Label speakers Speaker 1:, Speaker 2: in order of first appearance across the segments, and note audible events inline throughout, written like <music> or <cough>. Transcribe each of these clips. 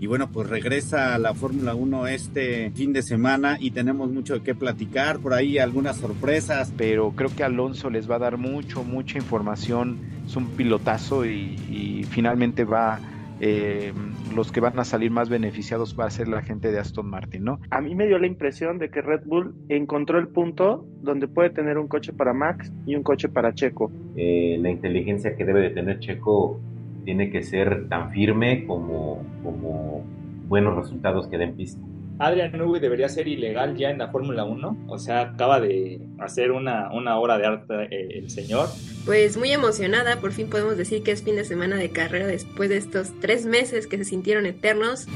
Speaker 1: Y bueno, pues regresa a la Fórmula 1 este fin de semana y tenemos mucho que platicar, por ahí algunas sorpresas.
Speaker 2: Pero creo que Alonso les va a dar mucho, mucha información, es un pilotazo y, finalmente va... Eh, los que van a salir más beneficiados va a ser la gente de Aston Martin, ¿no?
Speaker 3: A mí me dio la impresión de que Red Bull encontró el punto donde puede tener un coche para Max y un coche para Checo.
Speaker 4: Eh, la inteligencia que debe de tener Checo tiene que ser tan firme como, como buenos resultados que den pista.
Speaker 5: Adrian Newey debería ser ilegal ya en la Fórmula 1. O sea, acaba de hacer una, una obra de arte eh, el señor.
Speaker 6: Pues muy emocionada, por fin podemos decir que es fin de semana de carrera después de estos tres meses que se sintieron eternos.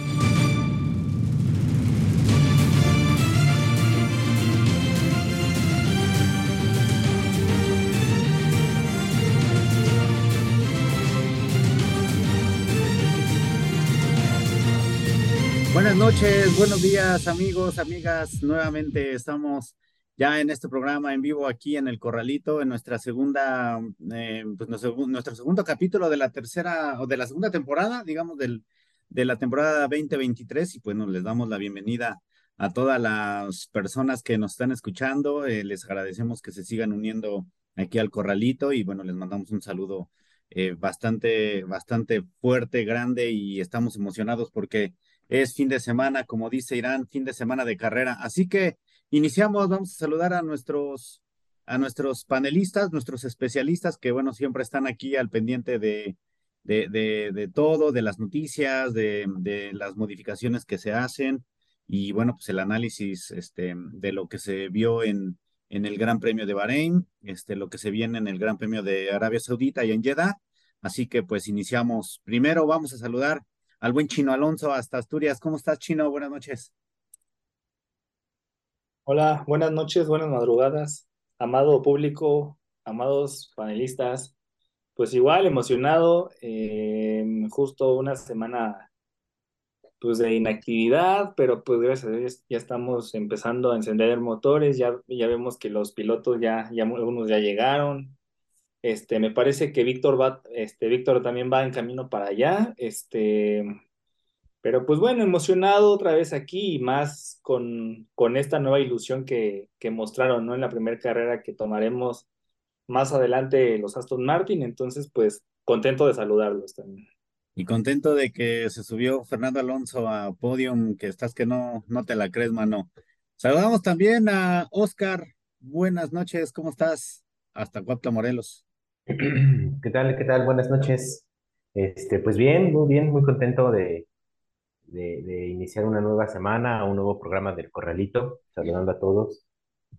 Speaker 1: Noches, buenos días amigos, amigas. Nuevamente estamos ya en este programa en vivo aquí en el Corralito, en nuestra segunda, eh, pues nuestro, segundo capítulo de la tercera o de la segunda temporada, digamos, del, de la temporada 2023. Y bueno, les damos la bienvenida a todas las personas que nos están escuchando. Eh, les agradecemos que se sigan uniendo aquí al Corralito y bueno, les mandamos un saludo eh, bastante, bastante fuerte, grande y estamos emocionados porque es fin de semana, como dice Irán, fin de semana de carrera. Así que iniciamos, vamos a saludar a nuestros, a nuestros panelistas, nuestros especialistas, que bueno, siempre están aquí al pendiente de, de, de, todo, de las noticias, de, de, las modificaciones que se hacen y bueno, pues el análisis este, de lo que se vio en, en el Gran Premio de Bahrein, este, lo que se viene en el Gran Premio de Arabia Saudita y en Jeddah. Así que pues iniciamos. Primero vamos a saludar al buen Chino Alonso hasta Asturias. ¿Cómo estás, Chino? Buenas noches.
Speaker 5: Hola, buenas noches, buenas madrugadas, amado público, amados panelistas. Pues igual emocionado, em, justo una semana pues de inactividad, pero pues gracias a Dios ya estamos empezando a encender motores, ya, ya vemos que los pilotos ya, ya algunos ya llegaron, este, me parece que Víctor va, este, Víctor también va en camino para allá. Este, pero pues bueno, emocionado otra vez aquí y más con, con esta nueva ilusión que, que mostraron, ¿no? En la primera carrera que tomaremos más adelante los Aston Martin. Entonces, pues contento de saludarlos también.
Speaker 1: Y contento de que se subió Fernando Alonso a podium, que estás que no, no te la crees, mano. Saludamos también a Oscar. Buenas noches, ¿cómo estás? Hasta Cuapla, Morelos. <clears throat>
Speaker 4: ¿Qué tal? ¿Qué tal? Buenas noches. Este, pues bien, muy bien, muy contento de, de, iniciar una nueva semana, un nuevo programa del Corralito, saludando a todos.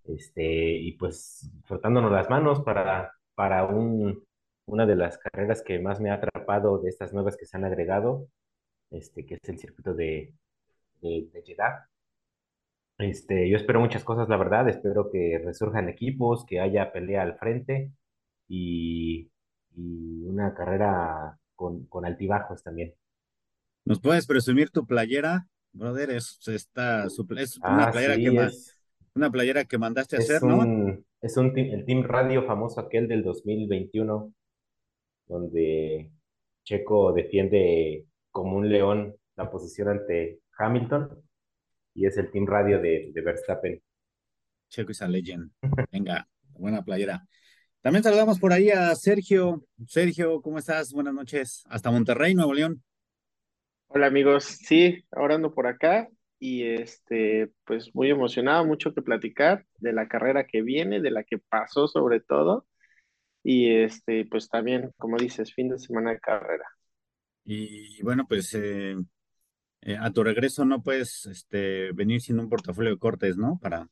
Speaker 4: Este, y pues frotándonos las manos para, para un, una de las carreras que más me ha atrapado de estas nuevas que se han agregado, este, que es el circuito de, de, de Jeddah. Este, yo espero muchas cosas, la verdad, espero que resurjan equipos, que haya pelea al frente y, una carrera con, con, altibajos también.
Speaker 1: ¿Nos puedes presumir tu playera, brother? Es, esta, es una, ah, playera que una playera que mandaste a hacer, ¿no?
Speaker 4: Es un, el Team Radio famoso aquel del 2021, donde Checo defiende como un león la posición ante Hamilton y es el Team Radio de, de Verstappen.
Speaker 1: Checo is a legend. <laughs> Venga, buena playera. También saludamos por ahí a Sergio. Sergio, ¿cómo estás? Buenas noches. Hasta Monterrey, Nuevo León.
Speaker 3: Hola amigos, sí, ahora ando por acá y este, pues muy emocionado, mucho que platicar de la carrera que viene, de la que pasó sobre todo y este, pues también, como dices, fin de semana de carrera.
Speaker 1: Y bueno, pues eh, eh, a tu regreso no puedes este, venir sin un portafolio de cortes, ¿no? Para.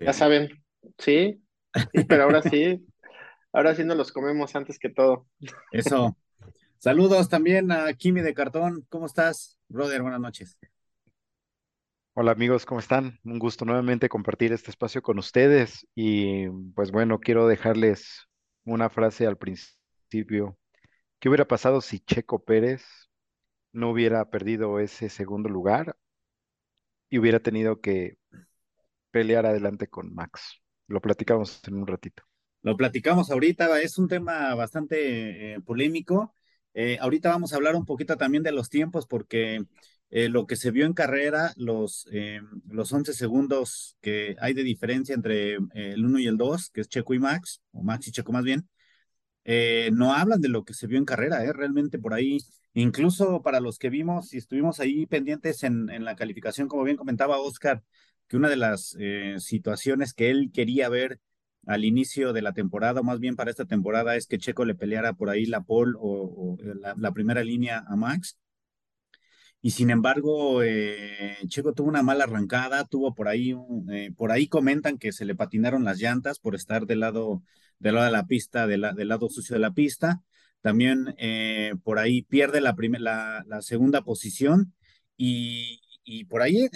Speaker 3: Ya saben, Sí, pero ahora sí, ahora sí nos los comemos antes que todo. <laughs>
Speaker 1: Eso. Saludos también a Kimi de Cartón. ¿Cómo estás, brother? Buenas noches.
Speaker 2: Hola amigos, ¿cómo están? Un gusto nuevamente compartir este espacio con ustedes y pues bueno, quiero dejarles una frase al principio. ¿Qué hubiera pasado si Checo Pérez no hubiera perdido ese segundo lugar y hubiera tenido que pelear adelante con Max? Lo platicamos en un ratito.
Speaker 1: Lo platicamos ahorita, es un tema bastante eh, polémico Eh, ahorita vamos a hablar un poquito también de los tiempos porque eh, lo que se vio en carrera, los, eh, los 11 segundos que hay de diferencia entre el 1 y el 2, que es Checo y Max, o Max y Checo más bien, no hablan de lo que se vio en carrera, realmente por ahí, incluso para los que vimos y estuvimos ahí pendientes en, en la calificación, como bien comentaba Oscar, una de las situaciones que él quería ver al inicio de la temporada, o más bien para esta temporada, es que Checo le peleara por ahí la pole o, la, primera línea a Max. Y sin embargo, eh, Checo tuvo una mala arrancada, tuvo por ahí, eh, por ahí comentan que se le patinaron las llantas por estar del lado, del lado de la pista, del lado sucio de la pista. También eh, por ahí pierde la, la, la segunda posición y, y por ahí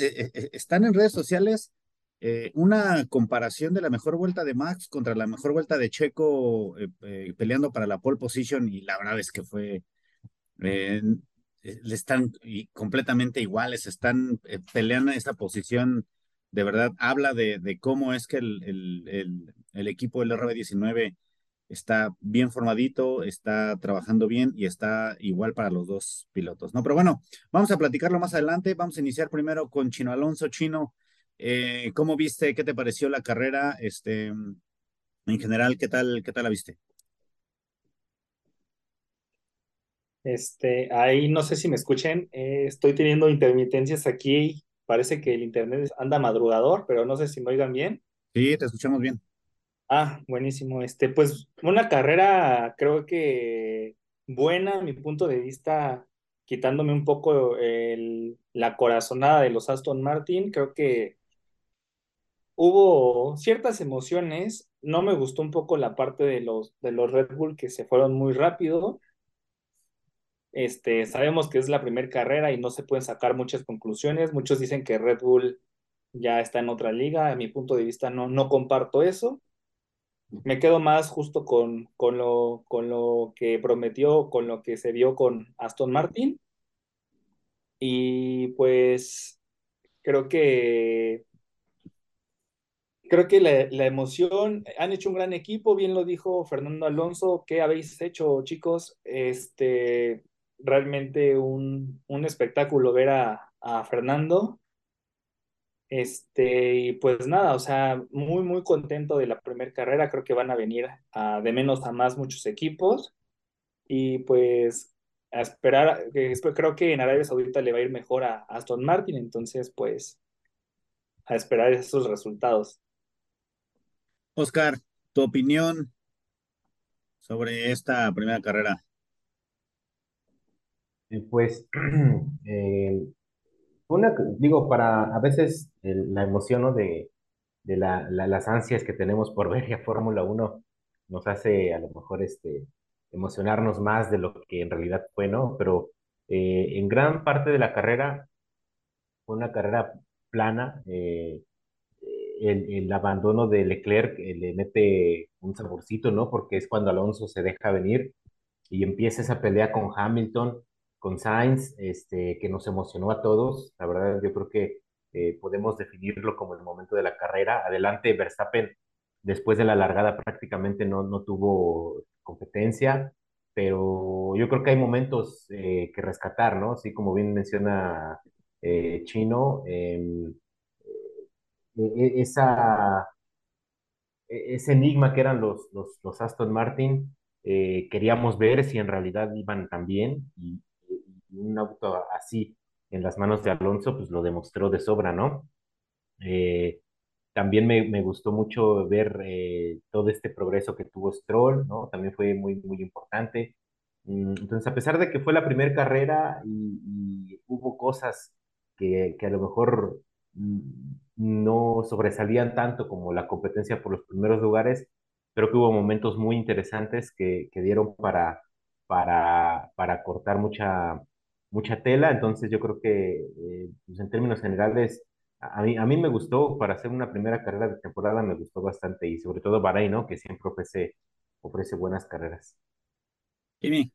Speaker 1: están en redes sociales eh, una comparación de la mejor vuelta de Max contra la mejor vuelta de Checo eh, eh, peleando para la pole position y la verdad es que fue, le están completamente iguales, están peleando esta posición, de verdad habla de, cómo es que el, el, el, equipo del RB19 está bien formadito, está trabajando bien y está igual para los dos pilotos, ¿no? Pero bueno, vamos a platicarlo más adelante, vamos a iniciar primero con Chino Alonso. Chino, eh, ¿Cómo viste? ¿Qué te pareció la carrera? Este, en general, ¿qué tal, qué tal la viste?
Speaker 5: Este, ahí no sé si me escuchen, eh, estoy teniendo intermitencias aquí, parece que el internet anda madrugador, pero no sé si me oigan bien.
Speaker 1: Sí, te escuchamos bien.
Speaker 5: Ah, buenísimo. Este, pues una carrera creo que buena, a mi punto de vista, quitándome un poco la corazonada de los Aston Martin, creo que hubo ciertas emociones. No me gustó un poco la parte de los, de los Red Bull que se fueron muy rápido. Este, sabemos que es la primera carrera y no se pueden sacar muchas conclusiones. Muchos dicen que Red Bull ya está en otra liga. A mi punto de vista no, no comparto eso. Me quedo más justo con, con, lo, con lo que prometió, con lo que se vio con Aston Martin. Y pues creo que creo que la, emoción, han hecho un gran equipo, bien lo dijo Fernando Alonso, ¿qué habéis hecho chicos? Este, realmente un, un espectáculo ver a, a, Fernando. Este, y pues nada, o sea, muy, muy contento de la primera carrera, creo que van a venir a, de menos a más muchos equipos. Y pues a esperar, creo que en Arabia Saudita le va a ir mejor a Aston Martin, entonces pues a esperar esos resultados.
Speaker 1: Oscar, tu opinión sobre esta primera carrera.
Speaker 4: Eh, pues, <clears throat> eh, una, digo, para a veces la emoción ¿no? de, de la, las ansias que tenemos por ver <laughs> a Fórmula 1 nos hace a lo mejor este, emocionarnos más de lo que en realidad fue, ¿no? Pero eh, en gran parte de la carrera fue una carrera plana, el, abandono de Leclerc eh, le mete un saborcito, ¿no? Porque es cuando Alonso se deja venir y empieza esa pelea con Hamilton, con Sainz, este, que nos emocionó a todos. La verdad, yo creo que eh, podemos definirlo como el momento de la carrera. Adelante, Verstappen, después de la largada prácticamente no, no tuvo competencia, pero yo creo que hay momentos eh, que rescatar, ¿no? Así como bien menciona Chino. Em, e, e, esa, e, ese enigma que eran los, los, los Aston Martin, eh, queríamos ver si en realidad iban tan bien y, un auto así en las manos de Alonso, pues lo demostró de sobra, ¿no? Eh, también me, me, gustó mucho ver eh, todo este progreso que tuvo Stroll, ¿no? También fue muy, muy importante. Mm, entonces, a pesar de que fue la primera carrera y, y hubo cosas que, que, a lo mejor mm, no sobresalían tanto como la competencia por los primeros lugares. Creo que hubo momentos muy interesantes que, que dieron para, para, para cortar mucha, mucha tela. Entonces yo creo que eh, pues en términos generales, a mí, a mí me gustó, para hacer una primera carrera de temporada, me gustó bastante y sobre todo Bahrein, ¿no? Que siempre ofrece, ofrece buenas carreras.
Speaker 1: Jimmy.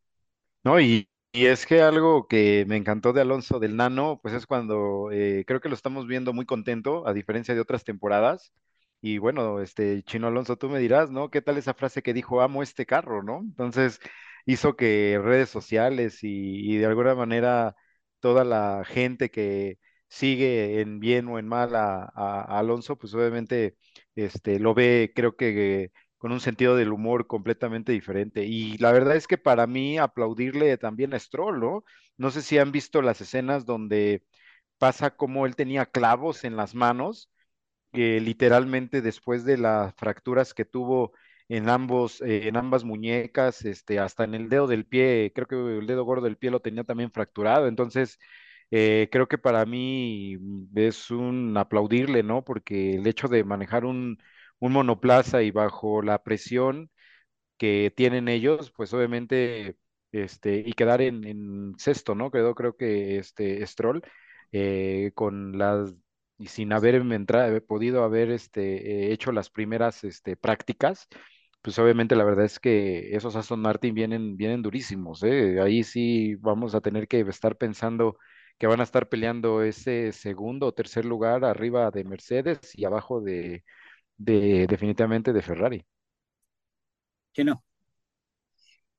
Speaker 2: No, y, y es que algo que me encantó de Alonso del Nano, pues es cuando eh, creo que lo estamos viendo muy contento, a diferencia de otras temporadas. Y bueno, este Chino Alonso, tú me dirás, ¿no? ¿Qué tal esa frase que dijo, amo este carro, ¿no? Entonces, hizo que redes sociales y, de alguna manera toda la gente que sigue en bien o en mal a, Alonso, pues obviamente este, lo ve, creo que con un sentido del humor completamente diferente. Y la verdad es que para mí aplaudirle también a Stroll, ¿no? No sé si han visto las escenas donde pasa como él tenía clavos en las manos, que literalmente después de las fracturas que tuvo en ambos, eh, en ambas muñecas, este, hasta en el dedo del pie, creo que el dedo gordo del pie lo tenía también fracturado. Entonces, eh, creo que para mí es un aplaudirle, ¿no? Porque el hecho de manejar un, monoplaza y bajo la presión que tienen ellos, pues obviamente, este, y quedar en, sexto, ¿no? Quedó creo que este Stroll, eh, con las, y sin haber podido haber este, hecho las primeras este, prácticas, pues obviamente la verdad es que esos Aston Martin vienen, vienen durísimos, ¿eh? Ahí sí vamos a tener que estar pensando que van a estar peleando ese segundo o tercer lugar arriba de Mercedes y abajo de, de definitivamente de Ferrari.
Speaker 1: ¿Qué no?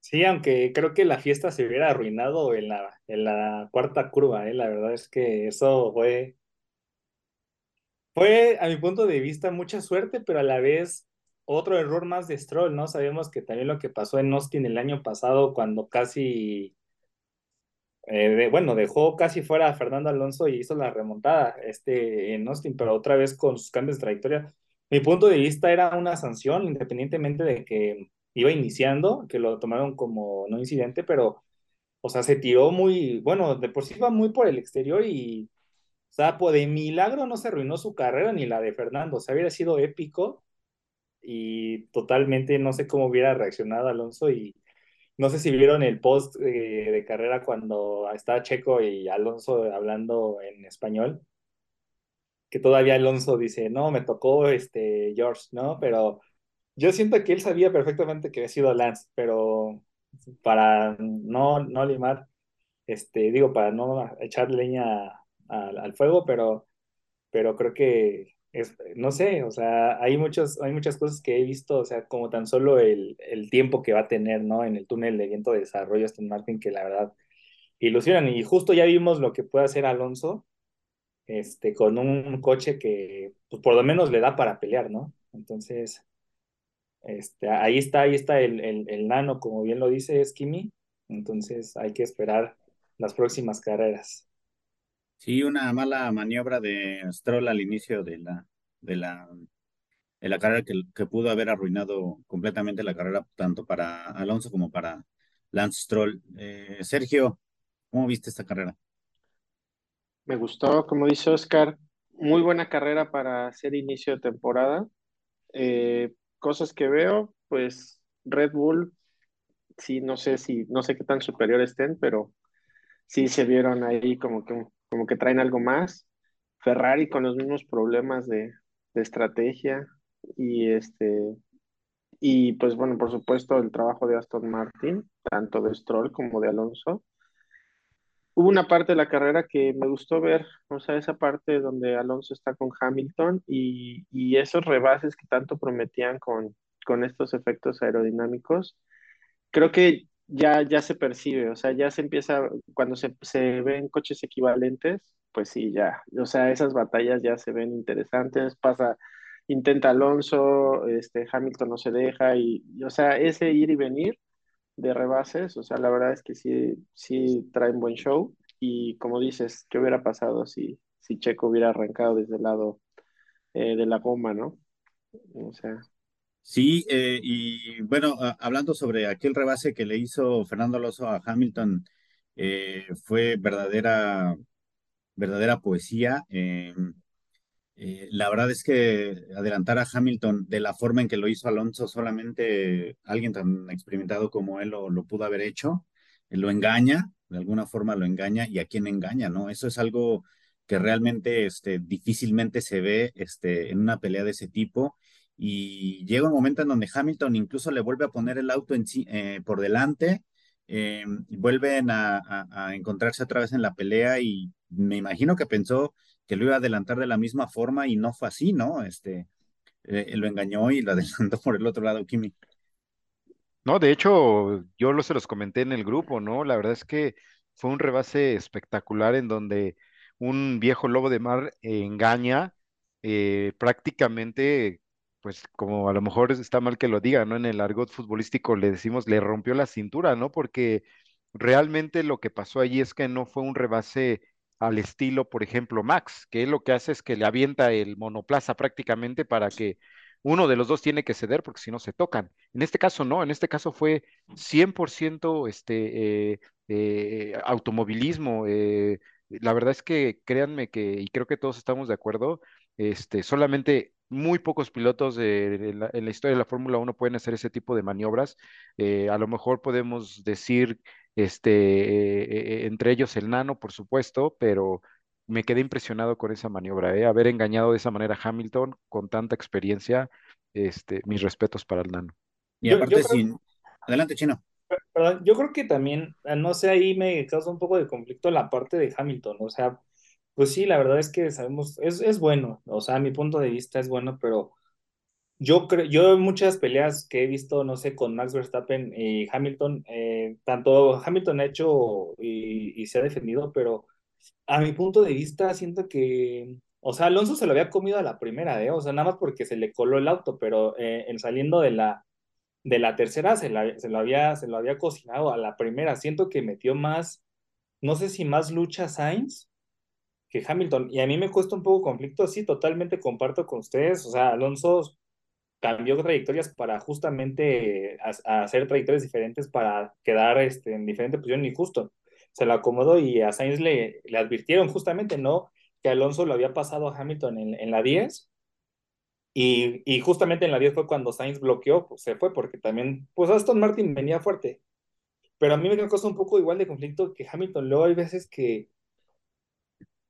Speaker 5: Sí, aunque creo que la fiesta se hubiera arruinado en la, en la cuarta curva, ¿eh? La verdad es que eso fue, fue, a mi punto de vista, mucha suerte, pero a la vez otro error más de Stroll, ¿no? Sabemos que también lo que pasó en Austin el año pasado, cuando casi, eh, bueno, dejó casi fuera a Fernando Alonso y hizo la remontada este, en Austin, pero otra vez con sus cambios de trayectoria. Mi punto de vista era una sanción, independientemente de que iba iniciando, que lo tomaron como no incidente, pero, o sea, se tiró muy, bueno, de por sí iba muy por el exterior y, o sea, pues de milagro no se arruinó su carrera ni la de Fernando, o sea, hubiera sido épico y totalmente no sé cómo hubiera reaccionado Alonso y no sé si vieron el post eh, de carrera cuando está Checo y Alonso hablando en español, que todavía Alonso dice, no, me tocó este George, ¿no? Pero yo siento que él sabía perfectamente que había sido Lance, pero para no, no limar, este, digo, para no echar leña al fuego, pero, pero creo que no sé, o sea, hay, muchos, hay muchas cosas que he visto, o sea, como tan solo el, el tiempo que va a tener, ¿no? En el túnel de viento de desarrollo Aston Martin, que la verdad ilusionan. Y justo ya vimos lo que puede hacer Alonso, este, con un coche que, pues, por lo menos le da para pelear, ¿no? Entonces, este, ahí está, ahí está el, el, nano, como bien lo dice Esquimi. Entonces, hay que esperar las próximas carreras.
Speaker 1: Sí, una mala maniobra de Stroll al inicio de la, de la, de la carrera que, pudo haber arruinado completamente la carrera, tanto para Alonso como para Lance Stroll. Eh, Sergio, ¿cómo viste esta carrera?
Speaker 3: Me gustó, como dice Oscar, muy buena carrera para hacer inicio de temporada. Eh, cosas que veo, pues Red Bull, sí, no sé si, no sé qué tan superior estén, pero sí se vieron ahí como que como que traen algo más. Ferrari con los mismos problemas de, estrategia y este y pues bueno, por supuesto el trabajo de Aston Martin, tanto de Stroll como de Alonso. Hubo una parte de la carrera que me gustó ver, o sea, esa parte donde Alonso está con Hamilton y, y esos rebases que tanto prometían con, con estos efectos aerodinámicos. Creo que ya, ya se percibe, o sea, ya se empieza, cuando se, se ven coches equivalentes, pues sí, ya, o sea, esas batallas ya se ven interesantes, pasa, intenta Alonso, este, Hamilton no se deja, y, o sea, ese ir y venir de rebases, o sea, la verdad es que sí, sí traen buen show, y como dices, ¿qué hubiera pasado si, si Checo hubiera arrancado desde el lado eh, de la goma, ¿no? O sea,
Speaker 1: Sí, eh, y bueno, hablando sobre aquel rebase que le hizo Fernando Alonso a Hamilton, eh, fue verdadera, verdadera poesía. Eh, la verdad es que adelantar a Hamilton de la forma en que lo hizo Alonso, solamente alguien tan experimentado como él lo, lo pudo haber hecho. lo engaña, de alguna forma lo engaña, y a quién engaña, ¿no? Eso es algo que realmente este, difícilmente se ve este, en una pelea de ese tipo y llega un momento en donde Hamilton incluso le vuelve a poner el auto eh, por delante, y vuelven a, encontrarse otra vez en la pelea y me imagino que pensó que lo iba a adelantar de la misma forma y no fue así, ¿no? Este, eh, lo engañó y lo <laughs> adelantó por el otro lado, Kimi.
Speaker 2: No, de hecho, yo se los comenté en el grupo, ¿no? La verdad es que fue un rebase espectacular en donde un viejo lobo de mar engaña eh, prácticamente, pues como a lo mejor está mal que lo diga, ¿no? En el argot futbolístico le decimos, le rompió la cintura, ¿no? Porque realmente lo que pasó allí es que no fue un rebase al estilo, por ejemplo, Max, que él lo que hace es que le avienta el monoplaza prácticamente para que uno de los dos tiene que ceder porque si no se tocan. En este caso no, en este caso fue 100% este, eh, eh, automovilismo. eh, la verdad es que créanme que, y creo que todos estamos de acuerdo, este, solamente muy pocos pilotos de- de la- en la historia de la Fórmula Uno pueden hacer ese tipo de maniobras. Eh, a lo mejor podemos decir, este, eh, eh, entre ellos el Nano, por supuesto, pero me quedé impresionado con esa maniobra, ¿eh? Haber engañado de esa manera a Hamilton con tanta experiencia, este, mis respetos para el Nano.
Speaker 1: Y
Speaker 5: Yo, yo
Speaker 1: aparte,
Speaker 5: creo,
Speaker 1: sin... Adelante, Chino.
Speaker 5: perdón, yo creo que también, ah, no sé, ahí me causa un poco de conflicto la parte de Hamilton, o sea, pues sí, la verdad es que sabemos, es, es bueno, o sea, a mi punto de vista es bueno, pero yo creo, yo muchas peleas que he visto, no sé, con Max Verstappen y Hamilton, eh, tanto Hamilton ha hecho y, y se ha defendido, pero a mi punto de vista siento que, o sea, Alonso se lo había comido a la primera, ¿eh? O sea, nada más porque se le coló el auto, pero eh, en saliendo de la de la tercera se, la, se, lo había, se lo había cocinado a la primera. Siento que metió más, no sé si más lucha Sainz que Hamilton. Y a mí me cuesta un poco conflicto, sí, totalmente comparto con ustedes. O sea, Alonso cambió trayectorias para justamente a hacer trayectorias diferentes para quedar este, en diferente posición y justo se lo acomodó y a Sainz le, le advirtieron justamente, ¿no? Que Alonso lo había pasado a Hamilton en, en la 10 y, y, justamente en la 10 fue cuando Sainz bloqueó, pues se fue, porque también, pues Aston Martin venía fuerte. Pero a mí me causa un poco igual de conflicto que Hamilton. Luego hay veces que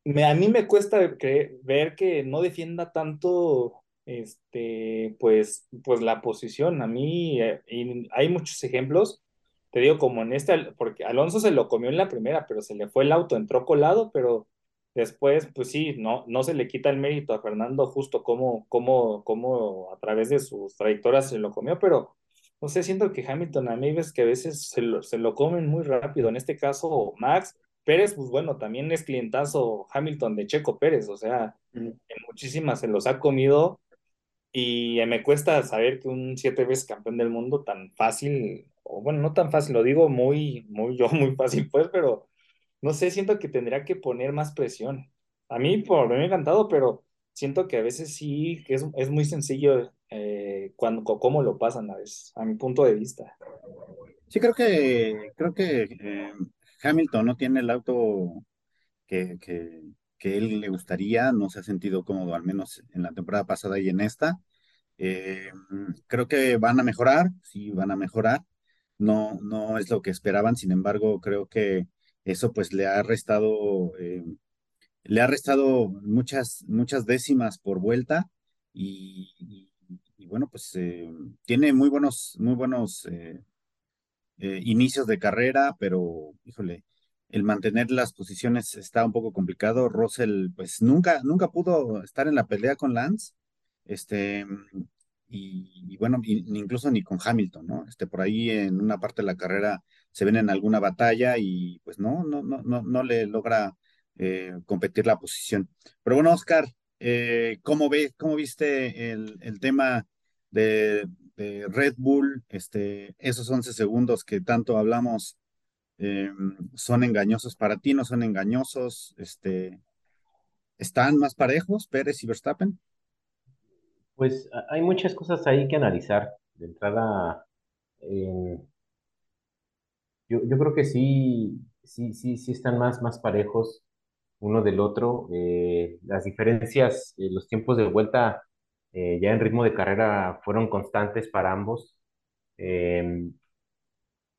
Speaker 5: me, a mí me cuesta ver que no defienda tanto este, pues, pues la posición. A mí, eh, y hay muchos ejemplos, te digo, como en este, porque Alonso se lo comió en la primera, pero se le fue el auto, entró colado, pero Después, pues sí, no, no se le quita el mérito a Fernando justo como, como, como a través de sus trayectorias se lo comió, pero no sé, siento que Hamilton a mí ves que a veces se lo, se lo comen muy rápido. En este caso, Max Pérez, pues bueno, también es clientazo Hamilton de Checo Pérez, o sea, en muchísimas se los ha comido y me cuesta saber que un siete veces campeón del mundo tan fácil, o bueno, no tan fácil, lo digo muy, muy yo, muy fácil pues, pero no sé, siento que tendría que poner más presión. A mí, por mí me ha encantado, pero siento que a veces sí, que es, es muy sencillo eh, cuando, cómo lo pasan a veces, a mi punto de vista.
Speaker 1: Sí, creo que, creo que eh, Hamilton no tiene el auto que, que, él le gustaría, no se ha sentido cómodo, al menos en la temporada pasada y en esta. Eh, creo que van a mejorar, sí, van a mejorar. No, no es lo que esperaban, sin embargo, creo que eso pues le ha restado, eh, le ha restado muchas, muchas décimas por vuelta y bueno, pues eh, tiene muy buenos, muy buenos eh, inicios de carrera, pero híjole, el mantener las posiciones está un poco complicado. Russell pues nunca, nunca pudo estar en la pelea con Lance, este, y, bueno, incluso ni con Hamilton, ¿no? Este, por ahí en una parte de la carrera se ven en alguna batalla y pues no, no, no, no, no le logra eh, competir la posición. Pero bueno, Oscar, eh, ¿cómo, ve, ¿cómo viste el tema de, Red Bull? Este, esos 11 segundos que tanto hablamos, eh, ¿son engañosos para ti? ¿No son engañosos? Este, ¿Están más parejos Pérez y Verstappen?
Speaker 4: Pues hay muchas cosas ahí que analizar. De entrada, yo, yo, creo que sí, sí, sí, sí están más, más parejos uno del otro. Eh, las diferencias, eh, los tiempos de vuelta eh, ya en ritmo de carrera fueron constantes para ambos.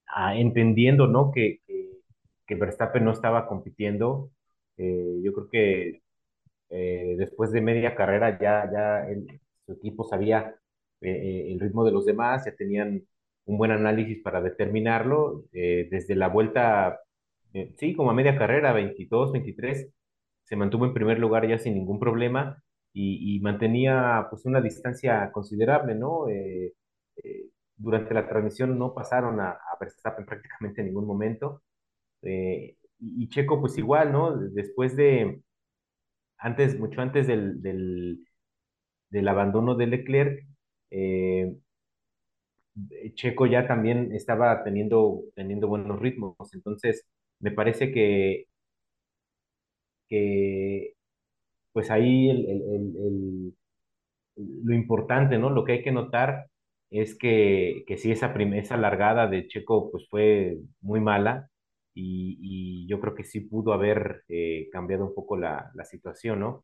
Speaker 4: Ah, entendiendo, ¿no? Que, que, Verstappen no estaba compitiendo. yo creo que después de media carrera ya, ya el, su equipo sabía eh, el ritmo de los demás, ya tenían un buen análisis para determinarlo. Eh, desde la vuelta, eh, sí, como a media carrera, 22, 23, se mantuvo en primer lugar ya sin ningún problema y, mantenía pues una distancia considerable, ¿no? durante la transmisión no pasaron a, a Verstappen prácticamente en ningún momento. Eh, y Checo, pues igual, ¿no? Después de, antes, mucho antes del, del, del abandono de Leclerc, eh, Checo ya también estaba teniendo, teniendo buenos ritmos. Entonces, me parece que, que pues ahí el, el, el, lo importante, ¿no? Lo que hay que notar es que, que sí, esa, esa largada de Checo pues fue muy mala y, y yo creo que sí pudo haber eh, cambiado un poco la, la situación, ¿no?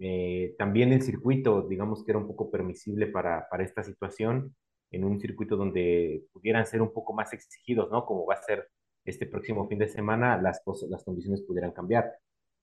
Speaker 4: Eh, también el circuito, digamos que era un poco permisible para, para esta situación, en un circuito donde pudieran ser un poco más exigidos, ¿no? Como va a ser este próximo fin de semana, las, cosas, las condiciones pudieran cambiar.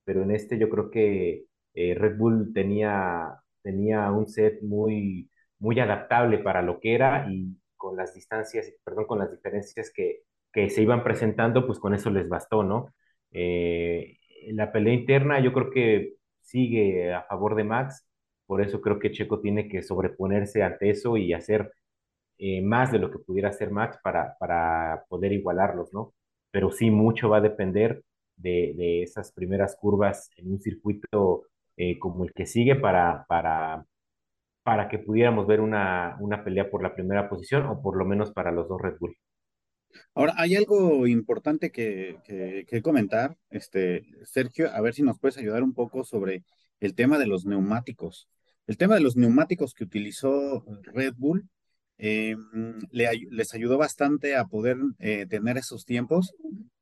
Speaker 4: Pero en este yo creo que eh, Red Bull tenía, tenía un set muy, muy adaptable para lo que era y con las distancias, perdón, con las diferencias que, que se iban presentando, pues con eso les bastó, ¿no? Eh, la pelea interna yo creo que sigue a favor de Max, por eso creo que Checo tiene que sobreponerse ante eso y hacer eh, más de lo que pudiera hacer Max para, para poder igualarlos, ¿no? Pero sí, mucho va a depender de, de esas primeras curvas en un circuito eh, como el que sigue para, para, para que pudiéramos ver una, una pelea por la primera posición o por lo menos para los dos Red Bull.
Speaker 1: Ahora, hay algo importante que, que, comentar, este, Sergio, a ver si nos puedes ayudar un poco sobre el tema de los neumáticos. El tema de los neumáticos que utilizó Red Bull eh, le, les ayudó bastante a poder eh, tener esos tiempos,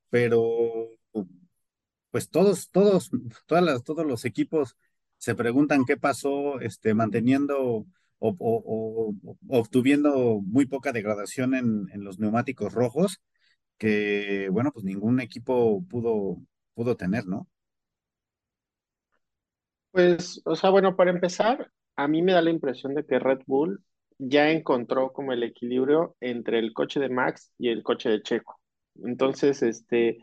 Speaker 1: pero pues todos, todos, todas las, todos los equipos se preguntan qué pasó este, manteniendo o, obtuviendo muy poca degradación en, en, los neumáticos rojos, que bueno, pues ningún equipo pudo, pudo tener, ¿no?
Speaker 3: Pues, o sea, bueno, para empezar, a mí me da la impresión de que Red Bull ya encontró como el equilibrio entre el coche de Max y el coche de Checo. Entonces, este,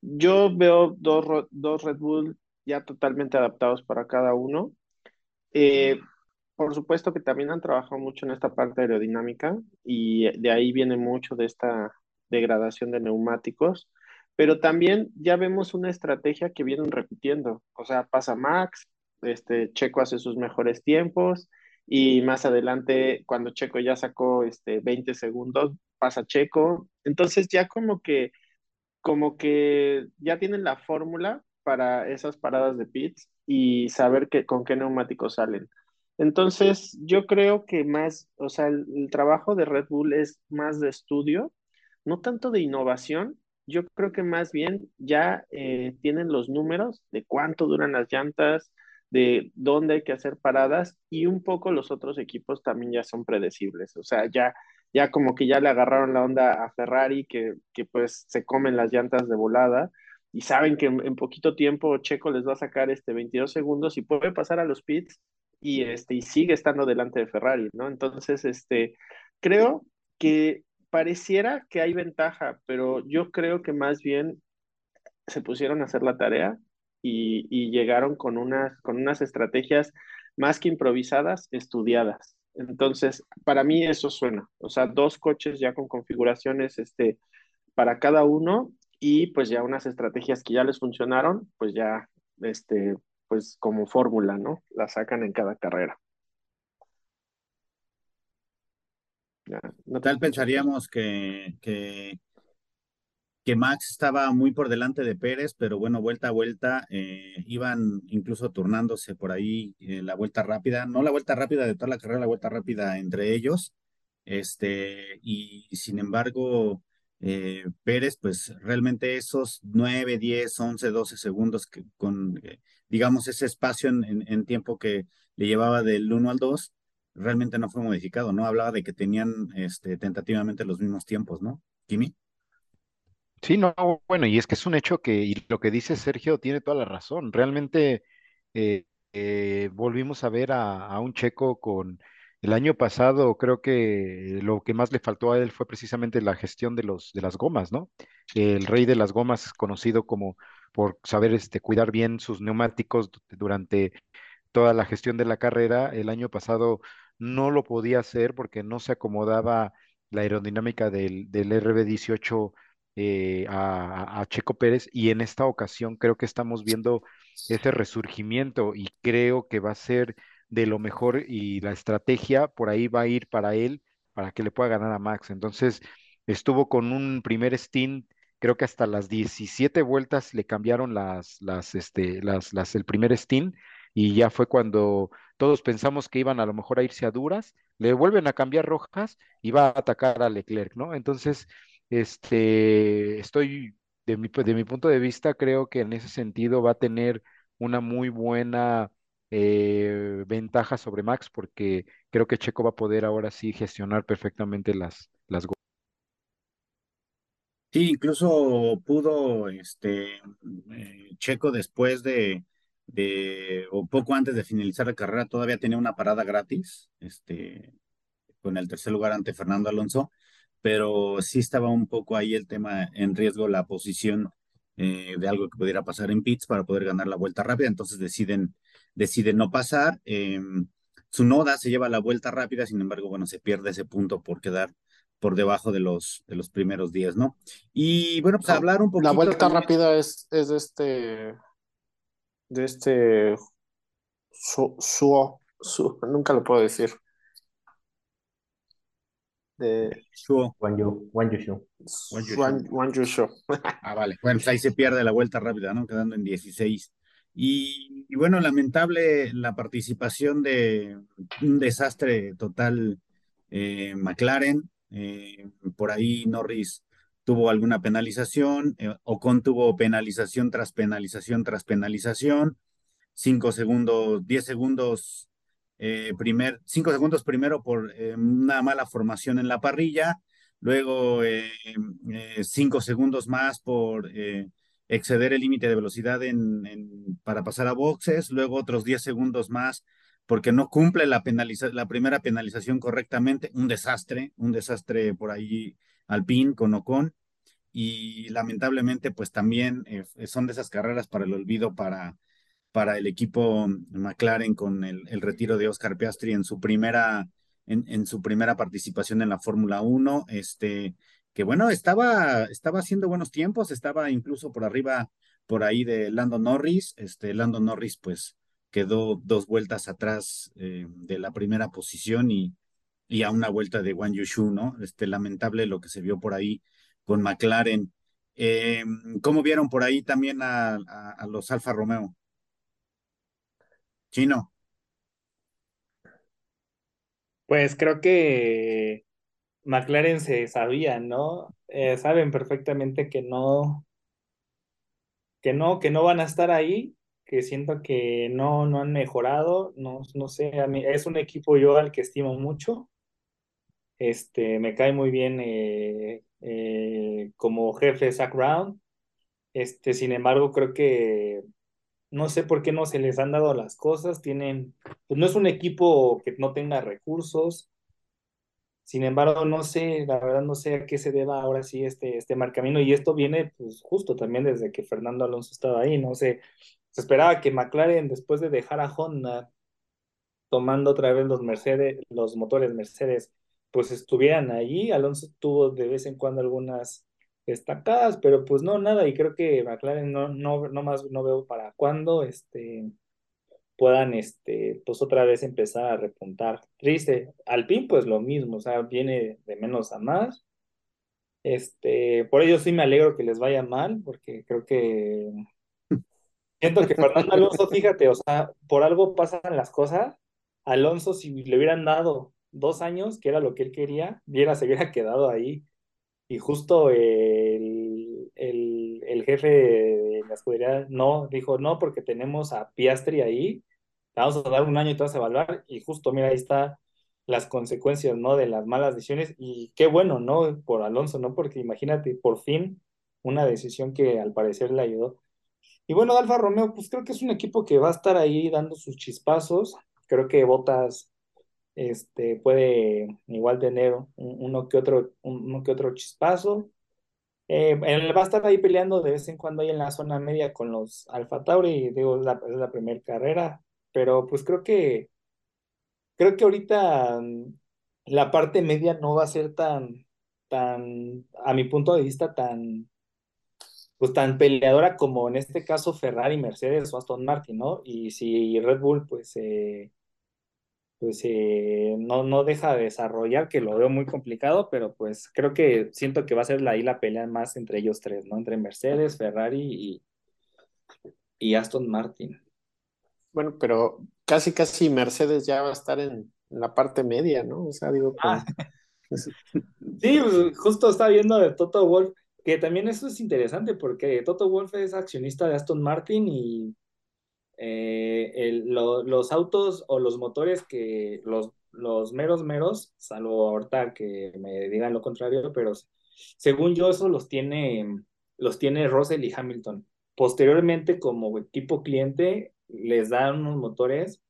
Speaker 3: yo veo dos, dos Red Bull ya totalmente adaptados para cada uno. Eh, por supuesto que también han trabajado mucho en esta parte aerodinámica y de ahí viene mucho de esta degradación de neumáticos, pero también ya vemos una estrategia que vienen repitiendo, o sea, pasa Max, este Checo hace sus mejores tiempos y más adelante cuando Checo ya sacó este 20 segundos, pasa Checo, entonces ya como que como que ya tienen la fórmula para esas paradas de pits y saber que, con qué neumáticos salen. Entonces, yo creo que más, o sea, el, trabajo de Red Bull es más de estudio, no tanto de innovación. Yo creo que más bien ya eh, tienen los números de cuánto duran las llantas, de dónde hay que hacer paradas y un poco los otros equipos también ya son predecibles. O sea, ya, ya como que ya le agarraron la onda a Ferrari, que, que pues se comen las llantas de volada y saben que en, en, poquito tiempo Checo les va a sacar este 22 segundos y puede pasar a los pits y, este, y sigue estando delante de Ferrari, ¿no? Entonces, este, creo que pareciera que hay ventaja, pero yo creo que más bien se pusieron a hacer la tarea y, y llegaron con unas, con unas estrategias más que improvisadas, estudiadas. Entonces, para mí eso suena, o sea, dos coches ya con configuraciones este, para cada uno y pues ya unas estrategias que ya les funcionaron, pues ya este, pues como fórmula, ¿no? La sacan en cada carrera.
Speaker 1: Ya, no Tal pensaríamos que, que, que, Max estaba muy por delante de Pérez, pero bueno, vuelta a vuelta, eh, iban incluso turnándose por ahí eh, la vuelta rápida, no la vuelta rápida de toda la carrera, la vuelta rápida entre ellos, este, y sin embargo, eh, Pérez, pues realmente esos 9, 10, 11, 12 segundos que con, eh, digamos, ese espacio en, tiempo que le llevaba del 1 al 2, realmente no fue modificado, ¿no? Hablaba de que tenían este, tentativamente los mismos tiempos, ¿no? Kimi.
Speaker 2: Sí, no, bueno, y es que es un hecho que, y lo que dice Sergio tiene toda la razón, realmente eh, eh, volvimos a ver a un checo con el año pasado creo que lo que más le faltó a él fue precisamente la gestión de los de las gomas, ¿no? El rey de las gomas, conocido como por saber este, cuidar bien sus neumáticos durante toda la gestión de la carrera, el año pasado no lo podía hacer porque no se acomodaba la aerodinámica del, del RB18 eh, a, a Checo Pérez y en esta ocasión creo que estamos viendo ese resurgimiento y creo que va a ser de lo mejor y la estrategia por ahí va a ir para él para que le pueda ganar a Max. Entonces estuvo con un primer stint, creo que hasta las 17 vueltas le cambiaron las, las, este, las, las, el primer stint y ya fue cuando todos pensamos que iban a lo mejor a irse a duras, le vuelven a cambiar rojas y va a atacar a Leclerc, ¿no? Entonces, este, estoy, de mi, de mi punto de vista, creo que en ese sentido va a tener una muy buena eh, ventaja sobre Max porque creo que Checo va a poder ahora sí gestionar perfectamente las, las
Speaker 1: Sí, incluso pudo este eh, Checo después de, de, o poco antes de finalizar la carrera, todavía tenía una parada gratis, este, con el tercer lugar ante Fernando Alonso, pero sí estaba un poco ahí el tema en riesgo, la posición eh, de algo que pudiera pasar en pits para poder ganar la vuelta rápida, entonces deciden, deciden no pasar. Eh, Tsunoda se lleva la vuelta rápida, sin embargo, bueno, se pierde ese punto por quedar por debajo de los, de los primeros días, ¿no? Y bueno, pues hablar un poquito.
Speaker 3: La vuelta rápida es, es de este, de este, su, su, su, nunca lo puedo decir. De
Speaker 1: Shuo.
Speaker 4: Shu.
Speaker 3: Wan-. <laughs>
Speaker 1: Ah, vale. Bueno, pues ahí se pierde la vuelta rápida, ¿no? Quedando en 16. Y, y bueno, lamentable la participación de un desastre total eh, McLaren. Eh, por ahí Norris tuvo alguna penalización, eh, Ocon tuvo penalización tras penalización tras penalización, cinco segundos, diez segundos, eh, primer, cinco segundos primero por eh, una mala formación en la parrilla, luego eh, cinco segundos más por exceder el límite de velocidad en, para pasar a boxes, luego otros 10 segundos más porque no cumple la, penaliza la primera penalización correctamente, un desastre, un desastre por ahí Alpine con Ocon, y lamentablemente pues también son de esas carreras para el olvido para, para el equipo McLaren con el, retiro de Oscar Piastri en su primera, en, su primera participación en la Fórmula 1, este, que bueno, estaba, estaba haciendo buenos tiempos, estaba incluso por arriba, por ahí de Lando Norris, este, Lando Norris pues quedó dos vueltas atrás eh, de la primera posición y, y a una vuelta de Wang Yushu, ¿no? Este, lamentable lo que se vio por ahí con McLaren. Eh, ¿Cómo vieron por ahí también a los Alfa Romeo? Chino.
Speaker 5: Pues creo que McLaren se sabía, ¿no? Eh, saben perfectamente que no, que no, que no van a estar ahí, que siento que no, no han mejorado, no, no sé, a mí es un equipo yo al que estimo mucho. Este, me cae muy bien eh, eh, como jefe Zach Brown. Este, sin embargo, creo que no sé por qué no se les han dado las cosas. Tienen, pues no es un equipo que no tenga recursos. Sin embargo, no sé, la verdad no sé a qué se deba ahora sí este, este marcamino. Y esto viene pues justo también desde que Fernando Alonso estaba ahí. No sé, se esperaba que McLaren, después de dejar a Honda tomando otra vez los Mercedes, los motores Mercedes, pues estuvieran allí. Alonso tuvo de vez en cuando algunas destacadas, pero pues no, nada. Y creo que McLaren no, no, no más no veo para cuándo este puedan este, pues otra vez empezar a repuntar. Triste. Alpine, pues lo mismo, o sea, viene de menos a más. Este, por ello sí me alegro que les vaya mal, porque creo que siento que Fernando Alonso, fíjate, o sea, por algo pasan las cosas. Alonso, si le hubieran dado dos años, que era lo que él quería, viera, se hubiera quedado ahí. Y justo el, el, el jefe de la escudería no, dijo no, porque tenemos a Piastri ahí, vamos a dar un año y te vas a evaluar. Y justo, mira, ahí está las consecuencias, ¿no? De las malas decisiones. Y qué bueno, ¿no? Por Alonso, ¿no? Porque imagínate, por fin, una decisión que al parecer le ayudó. Y bueno, Alfa Romeo, pues creo que es un equipo que va a estar ahí dando sus chispazos. Creo que Bottas este, puede igual tener un- uno que otro, un- uno que otro chispazo. Eh, él va a estar ahí peleando de vez en cuando ahí en la zona media con los Alfa Tauri, digo, es la, es la primera carrera, pero pues creo que, creo que ahorita mm, la parte media no va a ser tan, tan, a mi punto de vista, tan, pues tan peleadora como en este caso Ferrari, Mercedes o Aston Martin, ¿no? Y si Red Bull, pues, eh, pues eh, no, no deja de desarrollar, que lo veo muy complicado, pero pues creo que siento que va a ser ahí la pelea más entre ellos tres, ¿no? Entre Mercedes, Ferrari y, y Aston Martin.
Speaker 3: Bueno, pero casi, casi Mercedes ya va a estar en, la parte media, ¿no? O sea, digo,
Speaker 5: ah. <laughs> sí, pues, justo está viendo de Toto Wolf, que también eso es interesante porque Toto Wolf es accionista de Aston Martin y eh, los autos o los motores que los, los meros meros, salvo ahorita que me digan lo contrario, pero según yo eso los tiene, los tiene Russell y Hamilton. Posteriormente, como equipo cliente, les dan unos motores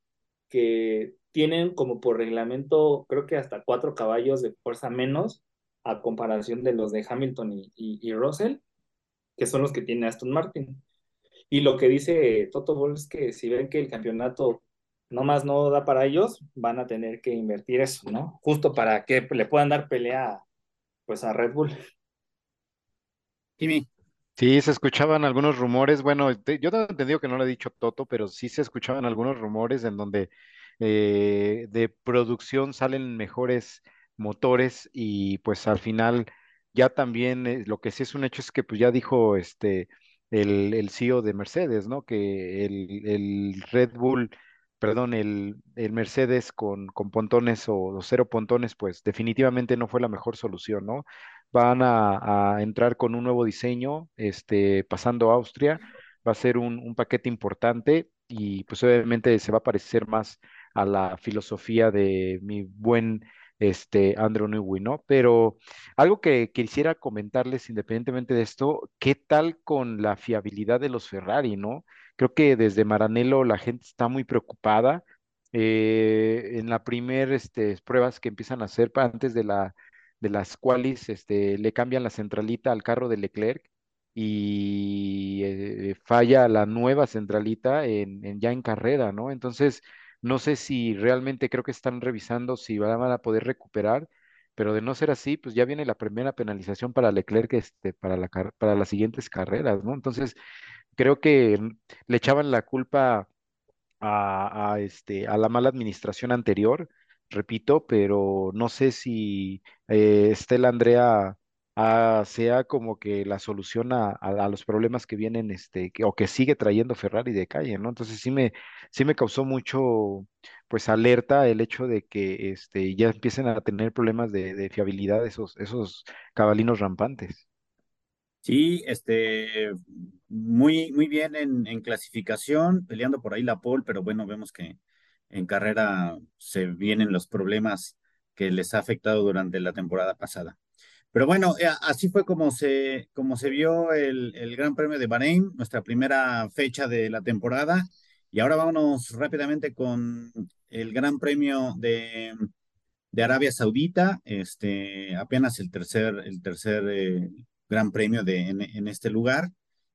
Speaker 5: que tienen como por reglamento, creo que hasta cuatro caballos de fuerza menos a comparación de los de Hamilton y, y, Russell, que son los que tiene Aston Martin. Y lo que dice Toto Wolff es que si ven que el campeonato nomás no da para ellos, van a tener que invertir eso, ¿no? Justo para que le puedan dar pelea pues a Red Bull.
Speaker 2: Jimmy. Sí, se escuchaban algunos rumores, bueno, yo no he entendido que no lo ha dicho Toto, pero sí se escuchaban algunos rumores en donde eh, de producción salen mejores motores y pues al final ya también eh, lo que sí es un hecho es que pues ya dijo este el, el CEO de Mercedes, ¿no? Que el, el Red Bull, perdón, el, el Mercedes con, con pontones o, cero pontones, pues definitivamente no fue la mejor solución, ¿no? Van a, a entrar con un nuevo diseño, este, pasando a Austria, va a ser un, un paquete importante y pues obviamente se va a parecer más a la filosofía de mi buen este, Andrew Newey, ¿no? Pero algo que quisiera comentarles, independientemente de esto, ¿qué tal con la fiabilidad de los Ferrari, ¿no? Creo que desde Maranello la gente está muy preocupada. Eh, en la primera este, pruebas que empiezan a hacer antes de, la, de las cuales este, le cambian la centralita al carro de Leclerc y eh, falla la nueva centralita en, en, ya en carrera, ¿no? Entonces, no sé si realmente creo que están revisando si van a poder recuperar, pero de no ser así, pues ya viene la primera penalización para Leclerc este, para, la, para las siguientes carreras, ¿no? Entonces, creo que le echaban la culpa a, a, este, a la mala administración anterior, repito, pero no sé si eh, Estela Andrea sea como que la solución a, los problemas que vienen, este, o que sigue trayendo Ferrari de calle, ¿no? Entonces sí me, sí me causó mucho, pues, alerta el hecho de que este, ya empiecen a tener problemas de, fiabilidad esos, esos cabalinos rampantes.
Speaker 1: Sí, este, muy, muy bien en, en, clasificación, peleando por ahí la pole, pero bueno, vemos que en carrera se vienen los problemas que les ha afectado durante la temporada pasada. Pero bueno, eh, así fue como se, como se vio el, el, Gran Premio de Bahrein, nuestra primera fecha de la temporada. Y ahora vámonos rápidamente con el Gran Premio de, de Arabia Saudita, este, apenas el tercer, el tercer eh, Gran Premio de, en, este lugar.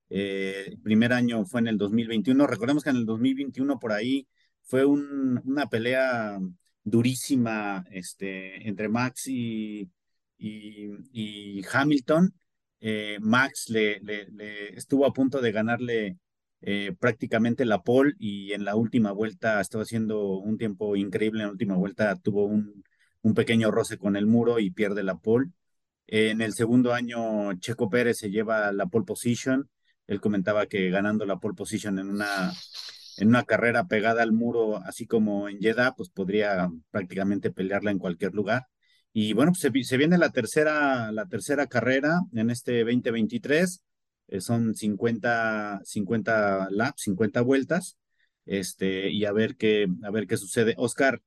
Speaker 1: Eh, el primer año fue en el 2021. Recordemos que en el 2021 por ahí fue un, una pelea durísima este, entre Max y, y, Hamilton, eh, Max le, estuvo a punto de ganarle eh, prácticamente la pole y en la última vuelta estaba haciendo un tiempo increíble. En la última vuelta tuvo un, un pequeño roce con el muro y pierde la pole. en el segundo año, Checo Pérez se lleva la pole position. Él comentaba que ganando la pole position en una, en una carrera pegada al muro, así como en Jeddah, pues podría prácticamente pelearla en cualquier lugar. Y bueno, pues se, viene la tercera, la tercera carrera en este 2023. Eh, son 50, 50 laps, 50 vueltas. Este, y a ver qué, a ver qué sucede. Oscar,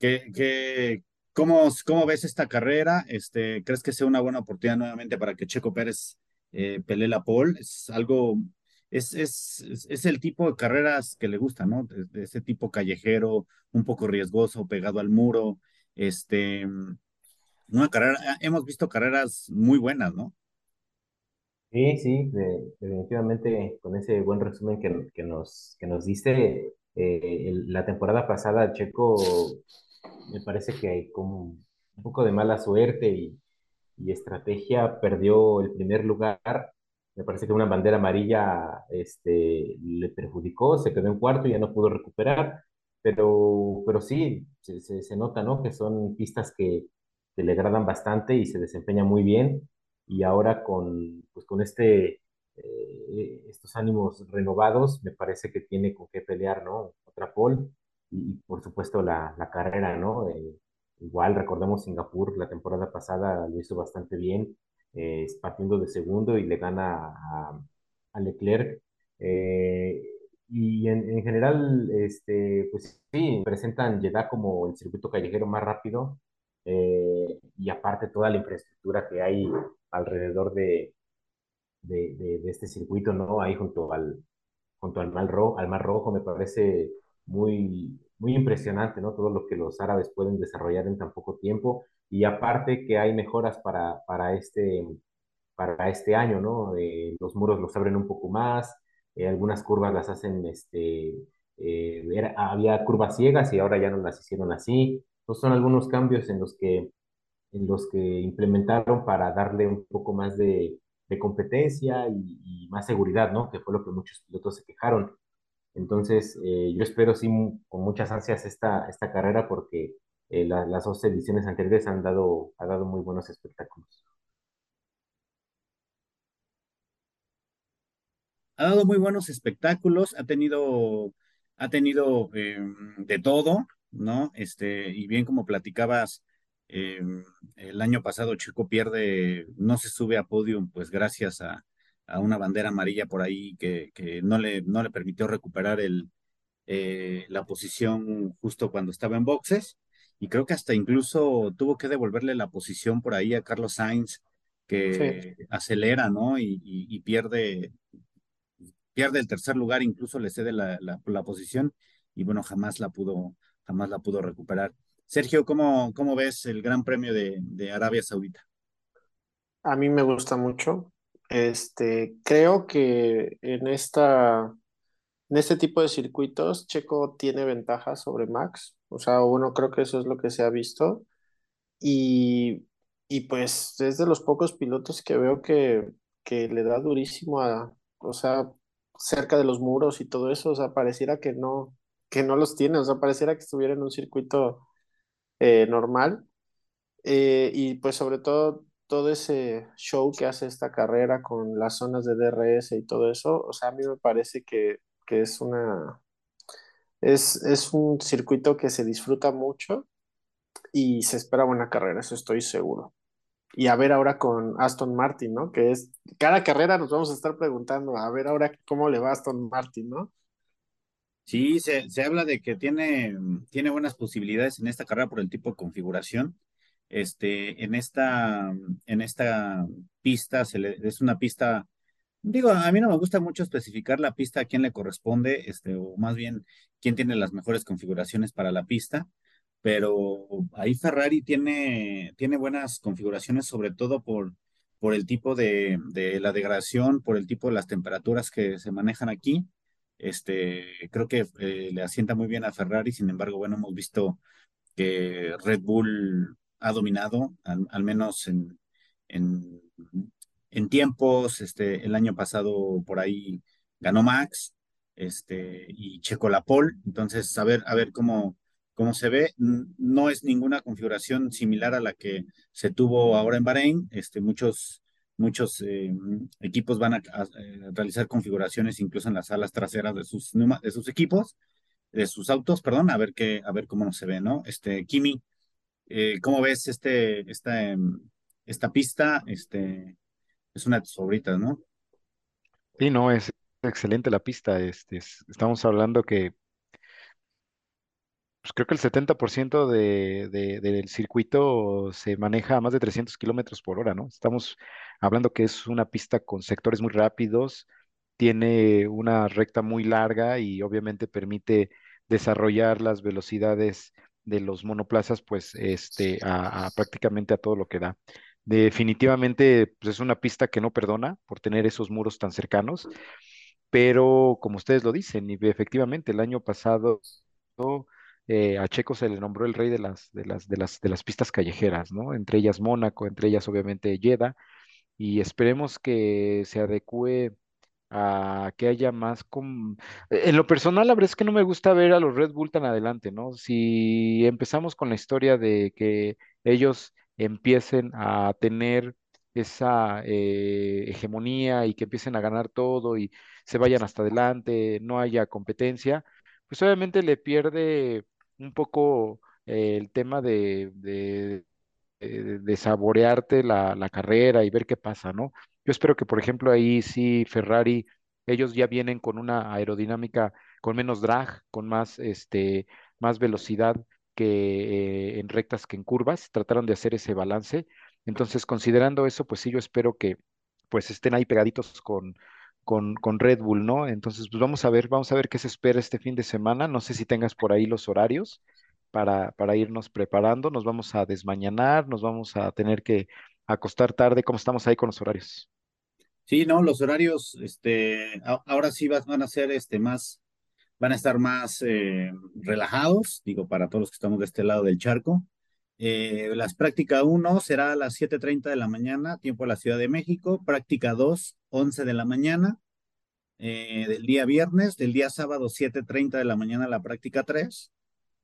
Speaker 1: ¿qué, cómo, ¿cómo ves esta carrera? Este, ¿Crees que sea una buena oportunidad nuevamente para que Checo Pérez eh, pelee la pole? Es algo, es, es, es, el tipo de carreras que le gusta, ¿no? De, ese tipo callejero, un poco riesgoso, pegado al muro. Este, una carrera, ah, hemos visto carreras muy buenas, ¿no?
Speaker 4: Sí, sí, definitivamente con ese buen resumen que, que nos, que nos diste, eh, la temporada pasada Checo me parece que como un poco de mala suerte y, y estrategia perdió el primer lugar. Me parece que una bandera amarilla este, le perjudicó, se quedó en cuarto y ya no pudo recuperar. Pero, pero sí, se, se, se nota, ¿no? Que son pistas que, que le agradan bastante y se desempeña muy bien. Y ahora con, pues, con este, eh, estos ánimos renovados, me parece que tiene con qué pelear, ¿no? Otra pole y, y por supuesto la, la carrera, ¿no? Eh, igual recordemos Singapur, la temporada pasada lo hizo bastante bien, eh, partiendo de segundo y le gana a, a Leclerc. Eh, y en, en, general, este, pues sí, presentan Jeddah como el circuito callejero más rápido eh, y aparte toda la infraestructura que hay alrededor de, de, este circuito, ¿no? Ahí junto al, junto al Mar Rojo, me parece muy, muy impresionante, ¿no? Todo lo que los árabes pueden desarrollar en tan poco tiempo y aparte que hay mejoras para, para, este, para este año, ¿no? Eh, los muros los abren un poco más, eh, algunas curvas las hacen, este, había curvas ciegas y ahora ya no las hicieron así. Entonces son algunos cambios en los que, en los que implementaron para darle un poco más de, competencia y, más seguridad, ¿no? Que fue lo que muchos pilotos se quejaron. Entonces, eh, yo espero sí con muchas ansias esta, esta carrera porque eh, la, las dos ediciones anteriores han dado, ha dado muy buenos espectáculos.
Speaker 1: Ha dado muy buenos espectáculos, ha tenido, ha tenido eh, de todo, ¿no? Este, y bien como platicabas, eh, el año pasado Chico pierde, no se sube a podium, pues gracias a, a una bandera amarilla por ahí que, que no, le, no le permitió recuperar el, eh, la posición justo cuando estaba en boxes. Y creo que hasta incluso tuvo que devolverle la posición por ahí a Carlos Sainz, que sí. acelera, ¿no? Y, y, y, pierde, pierde el tercer lugar, incluso le cede la, la, la, posición y bueno, jamás la pudo, jamás la pudo recuperar. Sergio, ¿cómo, cómo ves el Gran Premio de, de Arabia Saudita?
Speaker 3: A mí me gusta mucho. Este, creo que en esta, en este tipo de circuitos, Checo tiene ventaja sobre Max. O sea, bueno, creo que eso es lo que se ha visto. Y, y pues es de los pocos pilotos que veo que, que le da durísimo a, o sea, cerca de los muros y todo eso. O sea, pareciera que no, que no los tiene. O sea, pareciera que estuviera en un circuito eh, normal. Eh, y pues sobre todo todo ese show que hace esta carrera con las zonas de DRS y todo eso, o sea, a mí me parece que, que es una, es, es un circuito que se disfruta mucho y se espera buena carrera, eso estoy seguro. Y a ver ahora con Aston Martin, ¿no? Que es, cada carrera nos vamos a estar preguntando, a ver ahora cómo le va a Aston Martin, ¿no?
Speaker 1: Sí, se, se habla de que tiene, tiene buenas posibilidades en esta carrera por el tipo de configuración este, en esta, en esta pista, se le, es una pista, digo, a mí no me gusta mucho especificar la pista a quién le corresponde, este, o más bien quién tiene las mejores configuraciones para la pista, pero ahí Ferrari tiene, tiene buenas configuraciones, sobre todo por, por el tipo de, de la degradación, por el tipo de las temperaturas que se manejan aquí. Este, creo que eh, le asienta muy bien a Ferrari, sin embargo, bueno, hemos visto que Red Bull ha dominado, al, menos en, en, en, tiempos. Este, el año pasado por ahí ganó Max este, y Checo la pole. Entonces, a ver, a ver cómo, cómo se ve. No es ninguna configuración similar a la que se tuvo ahora en Bahrein. Este, muchos muchos eh, equipos van a, a, realizar configuraciones incluso en las alas traseras de sus, de sus equipos, de sus autos, perdón, a ver qué, a ver cómo se ve, ¿no? Este, Kimi, eh, ¿Cómo ves este, esta, esta pista? Este, es una de tus favoritas, ¿no?
Speaker 2: Sí, no, es excelente la pista. Este, es, estamos hablando que pues creo que el 70% de, de, del circuito se maneja a más de 300 kilómetros por hora, ¿no? Estamos hablando que es una pista con sectores muy rápidos, tiene una recta muy larga y obviamente permite desarrollar las velocidades de los monoplazas, pues, este, prácticamente a todo lo que da. Definitivamente, pues es una pista que no perdona por tener esos muros tan cercanos, pero como ustedes lo dicen, y efectivamente el año pasado eh, a Checo se le nombró el rey de las, de las, de las, de las pistas callejeras, ¿no? Entre ellas Mónaco, entre ellas obviamente Jeddah, y esperemos que se adecue a que haya más con... En lo personal, la verdad es que no me gusta ver a los Red Bull tan adelante, ¿no? Si empezamos con la historia de que ellos empiecen a tener esa eh, hegemonía y que empiecen a ganar todo y se vayan hasta adelante, no haya competencia, pues obviamente le pierde un poco eh, el tema de, de saborearte la, la carrera y ver qué pasa, ¿no? Yo espero que, por ejemplo, ahí sí Ferrari, ellos ya vienen con una aerodinámica con menos drag, con más, este, más velocidad que eh, en rectas que en curvas, trataron de hacer ese balance. Entonces, considerando eso, pues sí, yo espero que pues estén ahí pegaditos con, con, con Red Bull, ¿no? Entonces, pues vamos a ver, vamos a ver qué se espera este fin de semana. No sé si tengas por ahí los horarios para, para irnos preparando. Nos vamos a desmañanar, nos vamos a tener que acostar tarde. ¿Cómo estamos ahí con los horarios?
Speaker 1: Sí, no, los horarios, este, ahora sí van a ser este, más, van a estar más eh, relajados, digo, para todos los que estamos de este lado del charco. Eh, las práctica uno será a las siete treinta de la mañana, tiempo de la Ciudad de México. Práctica 2, 11 de la mañana, eh, del día viernes. Del día sábado, siete treinta de la mañana, la práctica 3.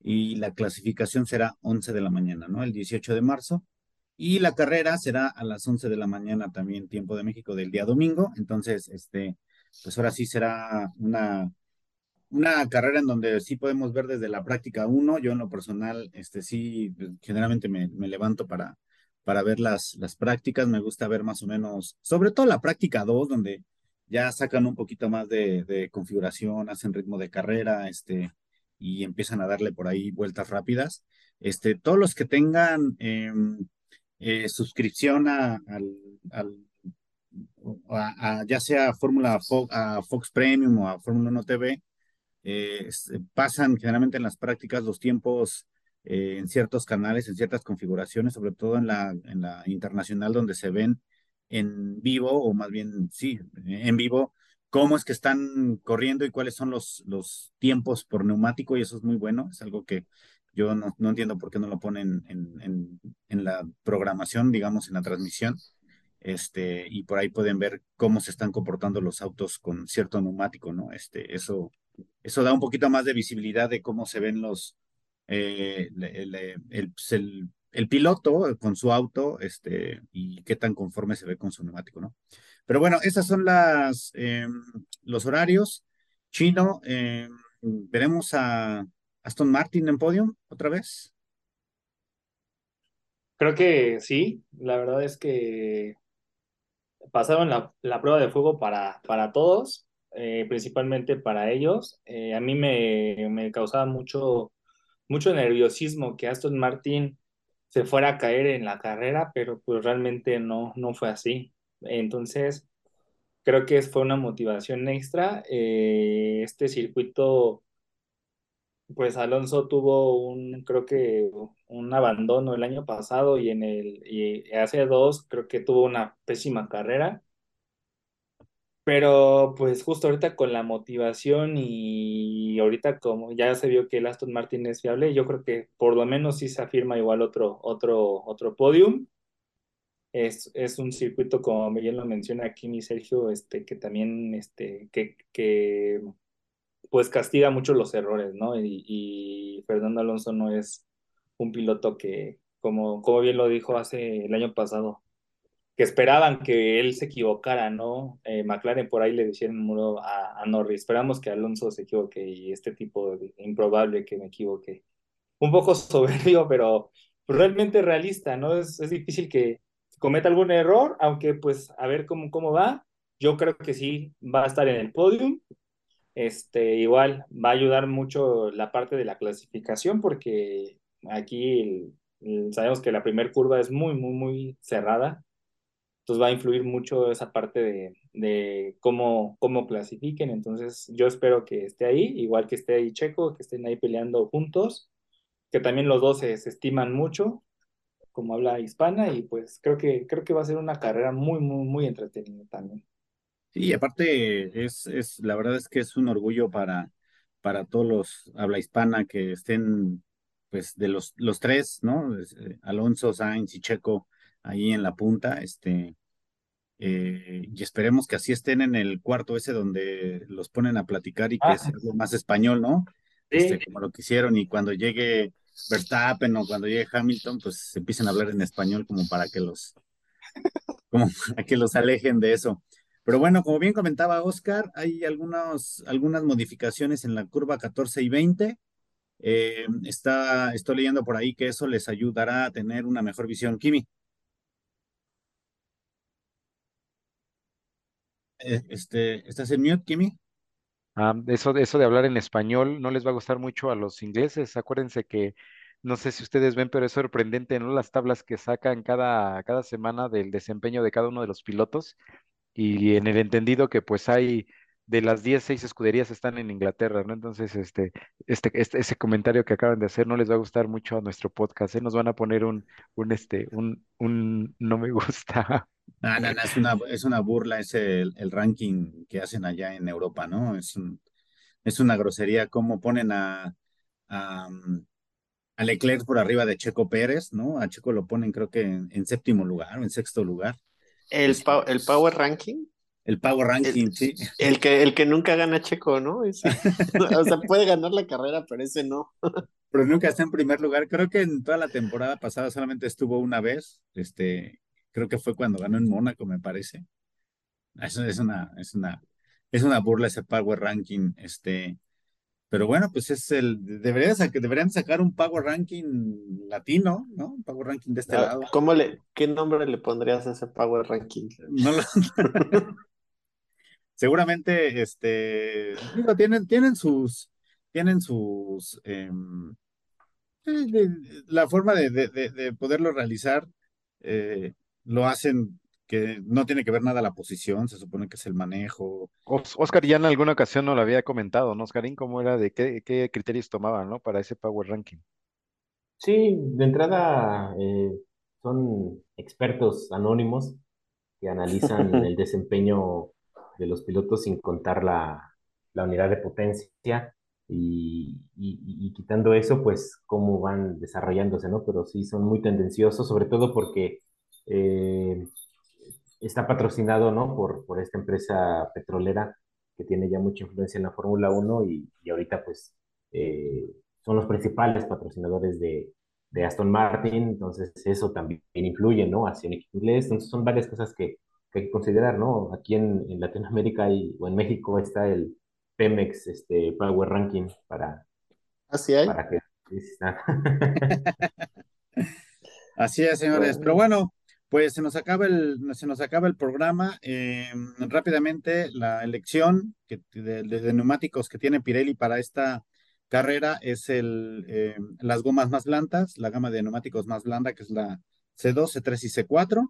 Speaker 1: Y la clasificación será 11 de la mañana, ¿no? El 18 de marzo. Y la carrera será a las 11 de la mañana también, tiempo de México, del día domingo. Entonces, este, pues ahora sí será una, una carrera en donde sí podemos ver desde la práctica uno. Yo en lo personal, este, sí, generalmente me, me levanto para, para ver las, las prácticas. Me gusta ver más o menos, sobre todo la práctica 2, donde ya sacan un poquito más de, configuración, hacen ritmo de carrera, este, y empiezan a darle por ahí vueltas rápidas. Este, todos los que tengan... em, eh, suscripción a, al, a ya sea Fórmula Fox, a Fox Premium o a Fórmula 1 TV, eh, es- pasan generalmente en las prácticas los tiempos eh, en ciertos canales, en ciertas configuraciones, sobre todo en la, en la internacional donde se ven en vivo, o más bien, sí, en vivo, cómo es que están corriendo y cuáles son los, los tiempos por neumático, y eso es muy bueno, es algo que yo no, no entiendo por qué no lo ponen en, en, en la programación, digamos, en la transmisión. Este, y por ahí pueden ver cómo se están comportando los autos con cierto neumático, ¿no? Este, eso, eso da un poquito más de visibilidad de cómo se ven los, eh, el, pues, el, el piloto con su auto, este, y qué tan conforme se ve con su neumático, ¿no? Pero bueno, esas son las, em, los horarios. Chino, em, veremos a Aston Martin en podium otra vez.
Speaker 5: Creo que sí, la verdad es que pasaron la, la prueba de fuego para, para todos, eh, principalmente para ellos. Eh, a mí me, me causaba mucho, mucho nerviosismo que Aston Martin se fuera a caer en la carrera, pero pues realmente no, no fue así. Entonces, creo que fue una motivación extra. Eh, este circuito pues Alonso tuvo un, creo que un abandono el año pasado y en el, y hace dos creo que tuvo una pésima carrera. Pero pues justo ahorita con la motivación y ahorita como ya se vio que el Aston Martin es fiable, yo creo que por lo menos sí se afirma igual otro, otro, otro podium. Es, es un circuito, como bien lo menciona aquí mi Sergio, este, que también este, que, que pues castiga mucho los errores, ¿no? Y, y Fernando Alonso no es un piloto que, como, como bien lo dijo hace el año pasado, que esperaban que él se equivocara, ¿no? Eh, McLaren por ahí le decían muro a, a Norris, esperamos que Alonso se equivoque y este tipo de improbable que me equivoque. Un poco <laughs> soberbio, pero realmente realista, ¿no? Es, es difícil que cometa algún error, aunque pues a ver cómo, cómo va. Yo creo que sí va a estar en el podium, este, igual va a ayudar mucho la parte de la clasificación porque aquí el- el- sabemos que la primera curva es muy, muy, muy cerrada. Entonces va a influir mucho esa parte de, de cómo, cómo clasifiquen. Entonces yo espero que esté ahí, igual que esté ahí Checo, que estén ahí peleando juntos, que también los dos se, estiman mucho, como habla hispana, y pues creo que, creo que va a ser una carrera muy, muy, muy entretenida también.
Speaker 1: Sí, aparte es, es, la verdad es que es un orgullo para, para todos los habla hispana que estén, pues, de los, los tres, ¿no? Eh, Alonso, Sainz y Checo ahí en la punta, este, eh, y esperemos que así estén en el cuarto ese donde los ponen a platicar y que
Speaker 5: Ah.
Speaker 1: sea algo más español, ¿no?
Speaker 5: Sí.
Speaker 1: Este, como lo que hicieron y cuando llegue Verstappen o cuando llegue Hamilton, pues empiecen a hablar en español como para que los, <laughs> como para que los alejen de eso. Pero bueno, como bien comentaba Oscar, hay algunos, algunas modificaciones en la curva 14 y 20. Eh, está, estoy leyendo por ahí que eso les ayudará a tener una mejor visión. Kimi. Este, ¿estás en mute, Kimi?
Speaker 2: Ah, eso, eso de hablar en español no les va a gustar mucho a los ingleses. Acuérdense que, no sé si ustedes ven, pero es sorprendente, ¿no? Las tablas que sacan cada, cada semana del desempeño de cada uno de los pilotos y en el entendido que pues hay de las 10, 6 escuderías están en Inglaterra, ¿no? Entonces, este, este, este, ese comentario que acaban de hacer no les va a gustar mucho a nuestro podcast, ¿eh? Nos van a poner un, un, este, un, un no me <laughs> gusta.
Speaker 1: Ah, no, no, es una, es una burla, es el, el ranking que hacen allá en Europa, ¿no? Es un, es una grosería cómo ponen a, a, mm, a Leclerc por arriba de Checo Pérez, ¿no? A Checo lo ponen creo que en, en séptimo lugar o en sexto lugar.
Speaker 3: El,
Speaker 1: Este,
Speaker 3: el Power Ranking,
Speaker 1: el Power Ranking, sí.
Speaker 3: el que, el que nunca gana Checo, ¿no? Ese. <laughs> O sea, puede ganar la carrera, pero ese no.
Speaker 1: Pero nunca está en primer lugar. Creo que en toda la temporada pasada solamente estuvo una vez. Este, creo que fue cuando ganó en Mónaco, me parece. Eso es una, es una, es una burla ese Power Ranking. Este, pero bueno, pues es el, deberían, sac- deberían sacar un Power Ranking latino, ¿no? Un Power Ranking de este
Speaker 3: Ah,
Speaker 1: lado.
Speaker 3: ¿Cómo le, qué nombre le pondrías a ese Power Ranking?
Speaker 1: No lo- <laughs> Seguramente, este, digo, tienen, tienen sus, tienen sus, em, eh, la forma de, de- de- de poderlo realizar, eh, lo hacen que no tiene que ver nada la posición, se supone que es el manejo.
Speaker 2: Os- Oscar ya en alguna ocasión no lo había comentado, ¿no, Oscarín? ¿Cómo era de qué, qué criterios tomaban, ¿no? Para ese Power Ranking.
Speaker 4: Sí, de entrada eh, son expertos anónimos que analizan <laughs> el desempeño de los pilotos sin contar la, la unidad de potencia y, quitando eso, pues cómo van desarrollándose, ¿no? Pero sí son muy tendenciosos, sobre todo porque eh, está patrocinado, ¿no? Por, por esta empresa petrolera que tiene ya mucha influencia en la Fórmula 1 y, y ahorita pues eh, son los principales patrocinadores de, de Aston Martin, entonces eso también influye, ¿no? Hacia un inglés, entonces son varias cosas que, que hay que considerar, ¿no? Aquí en, en Latinoamérica hay, o en México está el Pemex este, Power Ranking para,
Speaker 3: Así hay.
Speaker 4: para que... <laughs>
Speaker 1: Así es, señores. Pero bueno, pues se nos acaba el, se nos acaba el programa. Eh, rápidamente, la elección que, de, de- de neumáticos que tiene Pirelli para esta carrera es el, eh, las gomas más blandas, la gama de neumáticos más blanda, que es la C2, C3 y C4.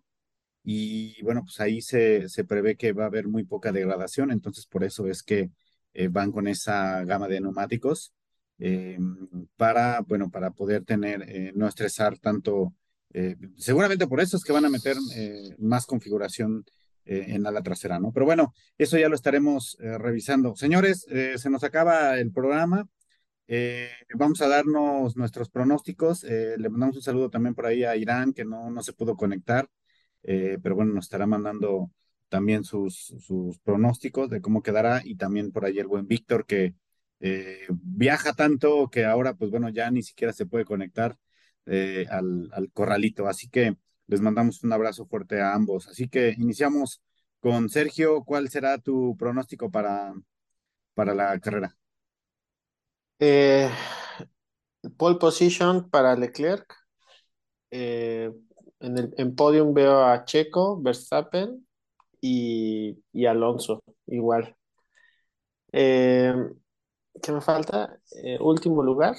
Speaker 1: Y bueno, pues ahí se, se prevé que va a haber muy poca degradación, entonces por eso es que eh, van con esa gama de neumáticos eh, para, bueno, para poder tener, eh, no estresar tanto. seguramente por eso es que van a meter más configuración en ala trasera, ¿no? Pero bueno, eso ya lo estaremos revisando. Señores, se nos acaba el programa. Vamos a darnos nuestros pronósticos. Le mandamos un saludo también por ahí a Irán, que no, no se pudo conectar. Eh, pero bueno, nos estará mandando también sus, sus pronósticos de cómo quedará y también por ahí el buen Víctor que eh, viaja tanto que ahora pues bueno ya ni siquiera se puede conectar eh, al, al corralito. Así que les mandamos un abrazo fuerte a ambos. Así que iniciamos con Sergio. ¿Cuál será tu pronóstico para, para la carrera?
Speaker 3: Pole position para Leclerc. En el en podium veo a Checo, Verstappen y, y Alonso, igual. Eh, ¿qué me falta? Eh, último lugar,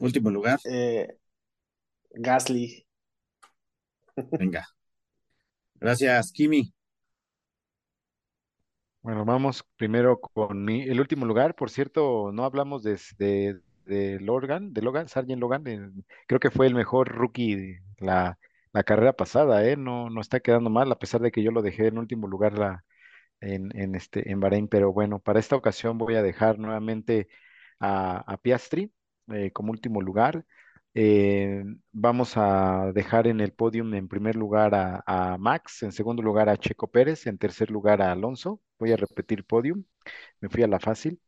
Speaker 1: Último lugar.
Speaker 3: eh, Gasly.
Speaker 1: Venga. Gracias, Kimi.
Speaker 2: Bueno, vamos primero con mi, el último lugar. Por cierto, no hablamos de, de, de Logan, de Logan, Sargent Logan. creo que fue el mejor rookie de la, la carrera pasada, ¿eh? No, no está quedando mal, a pesar de que yo lo dejé en último lugar la, en, en, este, en Bahrein, pero bueno, para esta ocasión voy a dejar nuevamente a, Piastri eh, como último lugar. Eh, vamos a dejar en el podium en primer lugar a, Max, en segundo lugar a Checo Pérez, en tercer lugar a Alonso. Voy a repetir podium, me fui a la fácil.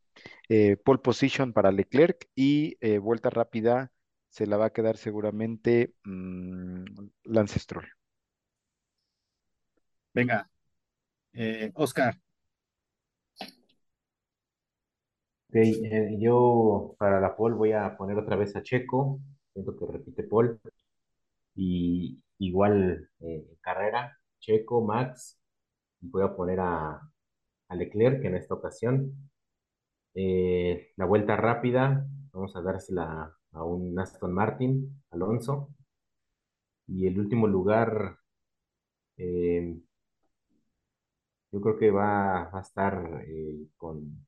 Speaker 2: Eh, pole position para Leclerc y eh, vuelta rápida se la va a quedar seguramente mmm, Lance Stroll.
Speaker 1: Venga, eh, Oscar.
Speaker 4: Okay, eh, yo para la pole voy a poner otra vez a Checo, siento que repite pole, y igual eh, carrera, Checo, Max, voy a poner a, a Leclerc en esta ocasión. Eh, la vuelta rápida, vamos a dársela a un Aston Martin, Alonso. Y el último lugar, eh, yo creo que va, va a estar eh, con,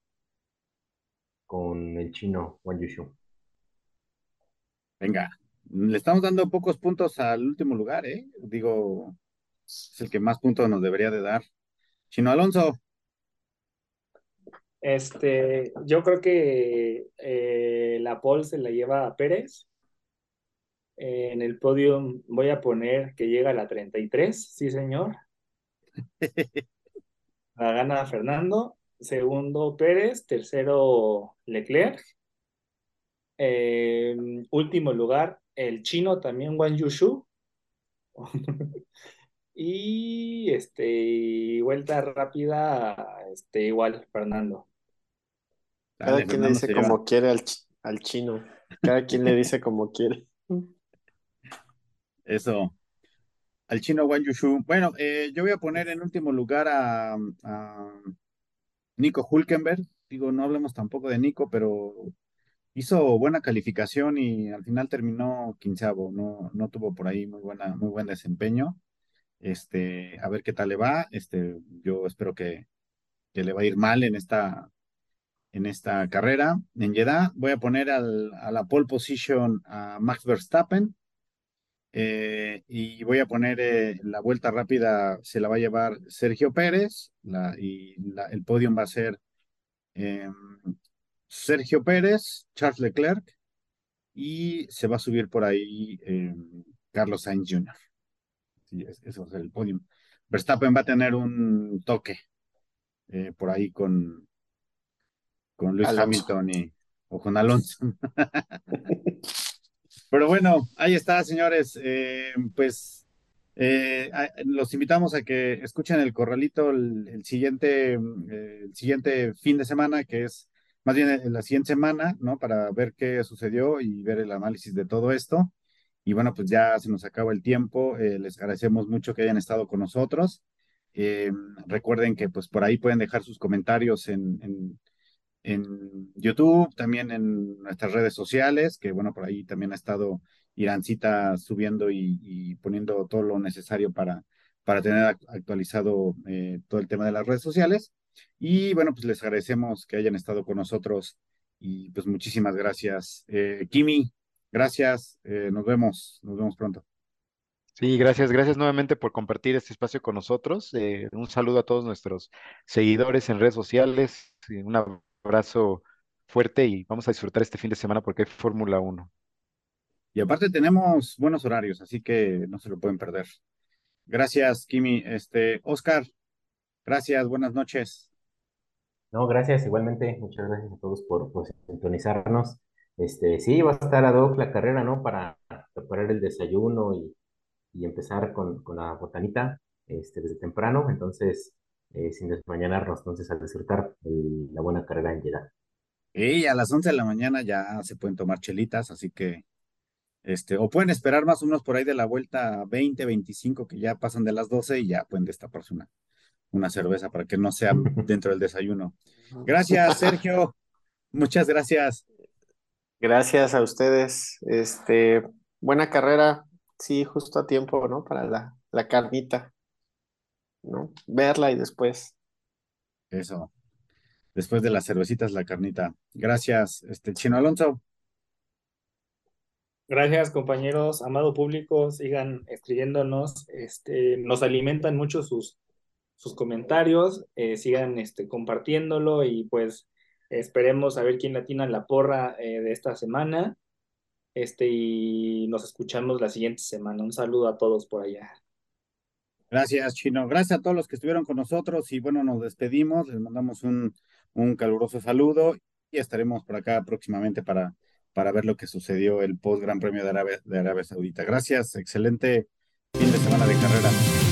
Speaker 4: con el chino Wang Yushu.
Speaker 1: Venga, le estamos dando pocos puntos al último lugar, ¿eh? Digo, es el que más puntos nos debería de dar. Chino Alonso.
Speaker 5: Este, yo creo que eh, la pole se la lleva a Pérez. Eh, en el podio voy a poner que llega a la 33, sí señor. <laughs> la gana Fernando. Segundo Pérez, tercero Leclerc. Eh, último lugar, el chino también Wang Yushu. <laughs> y este vuelta rápida, este igual Fernando.
Speaker 3: Cada Dale, quien le dice como lleva. quiere al, al, chino. Cada quien le dice como quiere. <laughs>
Speaker 1: Eso. Al chino Wang Yushu. Bueno, eh, yo voy a poner en último lugar a, a, Nico Hulkenberg. Digo, no hablemos tampoco de Nico, pero hizo buena calificación y al final terminó quinceavo. No, no tuvo por ahí muy buena, muy buen desempeño. Este, a ver qué tal le va. Este, yo espero que, que le va a ir mal en esta en esta carrera. En Jeddah voy a poner al, a la pole position a Max Verstappen eh, y voy a poner eh, la vuelta rápida, se la va a llevar Sergio Pérez y el podio va a ser eh, Sergio Pérez, Charles Leclerc y se va a subir por ahí Carlos Sainz Jr. Eso va a ser el podio. Verstappen va a tener un toque por ahí con, con Luis. Hamilton y, o con Alonso. <laughs> Pero bueno, ahí está, señores. Eh, pues eh, los invitamos a que escuchen el corralito el, el siguiente, eh, el siguiente fin de semana, que es más bien la siguiente semana, ¿no? Para ver qué sucedió y ver el análisis de todo esto. Y bueno, pues ya se nos acaba el tiempo. les agradecemos mucho que hayan estado con nosotros. recuerden que pues por ahí pueden dejar sus comentarios en, en en YouTube, también en nuestras redes sociales, que bueno, por ahí también ha estado Irancita subiendo y, y poniendo todo lo necesario para, para tener actualizado eh, todo el tema de las redes sociales. Y bueno, pues les agradecemos que hayan estado con nosotros y pues muchísimas gracias. Eh, Kimi, gracias, eh, nos vemos, nos vemos pronto.
Speaker 2: Sí, gracias, gracias nuevamente por compartir este espacio con nosotros. Un saludo a todos nuestros seguidores en redes sociales. Una abrazo fuerte y vamos a disfrutar este fin de semana porque hay Fórmula 1.
Speaker 1: Y aparte tenemos buenos horarios, así que no se lo pueden perder. Gracias, Kimi. Este, Oscar, gracias, buenas noches.
Speaker 4: No, gracias, igualmente, muchas gracias a todos por, por sintonizarnos. Este, sí, va a estar ad hoc la carrera, ¿no? Para preparar el desayuno y, y empezar con, con, la botanita este, desde temprano. Entonces, eh, sin desmañanarnos, entonces a disfrutar el, la buena carrera en Jeddah.
Speaker 1: Y a las 11 de la mañana ya se pueden tomar chelitas, así que, este, o pueden esperar más o menos por ahí de la vuelta 20, 25, que ya pasan de las 12 y ya pueden destaparse una, una cerveza para que no sea <laughs> dentro del desayuno. Gracias, Sergio. Muchas gracias.
Speaker 3: Gracias a ustedes. Este, buena carrera. Sí, justo a tiempo, ¿no? Para la, la carnita. ¿No? Verla y después.
Speaker 1: Eso. Después de las cervecitas, la carnita. Gracias, este Chino Alonso.
Speaker 5: Gracias, compañeros, amado público, sigan escribiéndonos, este, nos alimentan mucho sus, sus comentarios, eh, sigan este, compartiéndolo y pues esperemos a ver quién latina la porra eh, de esta semana. Este, y nos escuchamos la siguiente semana. Un saludo a todos por allá.
Speaker 1: Gracias, Chino. Gracias a todos los que estuvieron con nosotros y bueno, nos despedimos. Les mandamos un, un caluroso saludo y estaremos por acá próximamente para, para ver lo que sucedió el post Gran Premio de Arabia, de Arabia Saudita. Gracias, excelente fin de semana de carrera.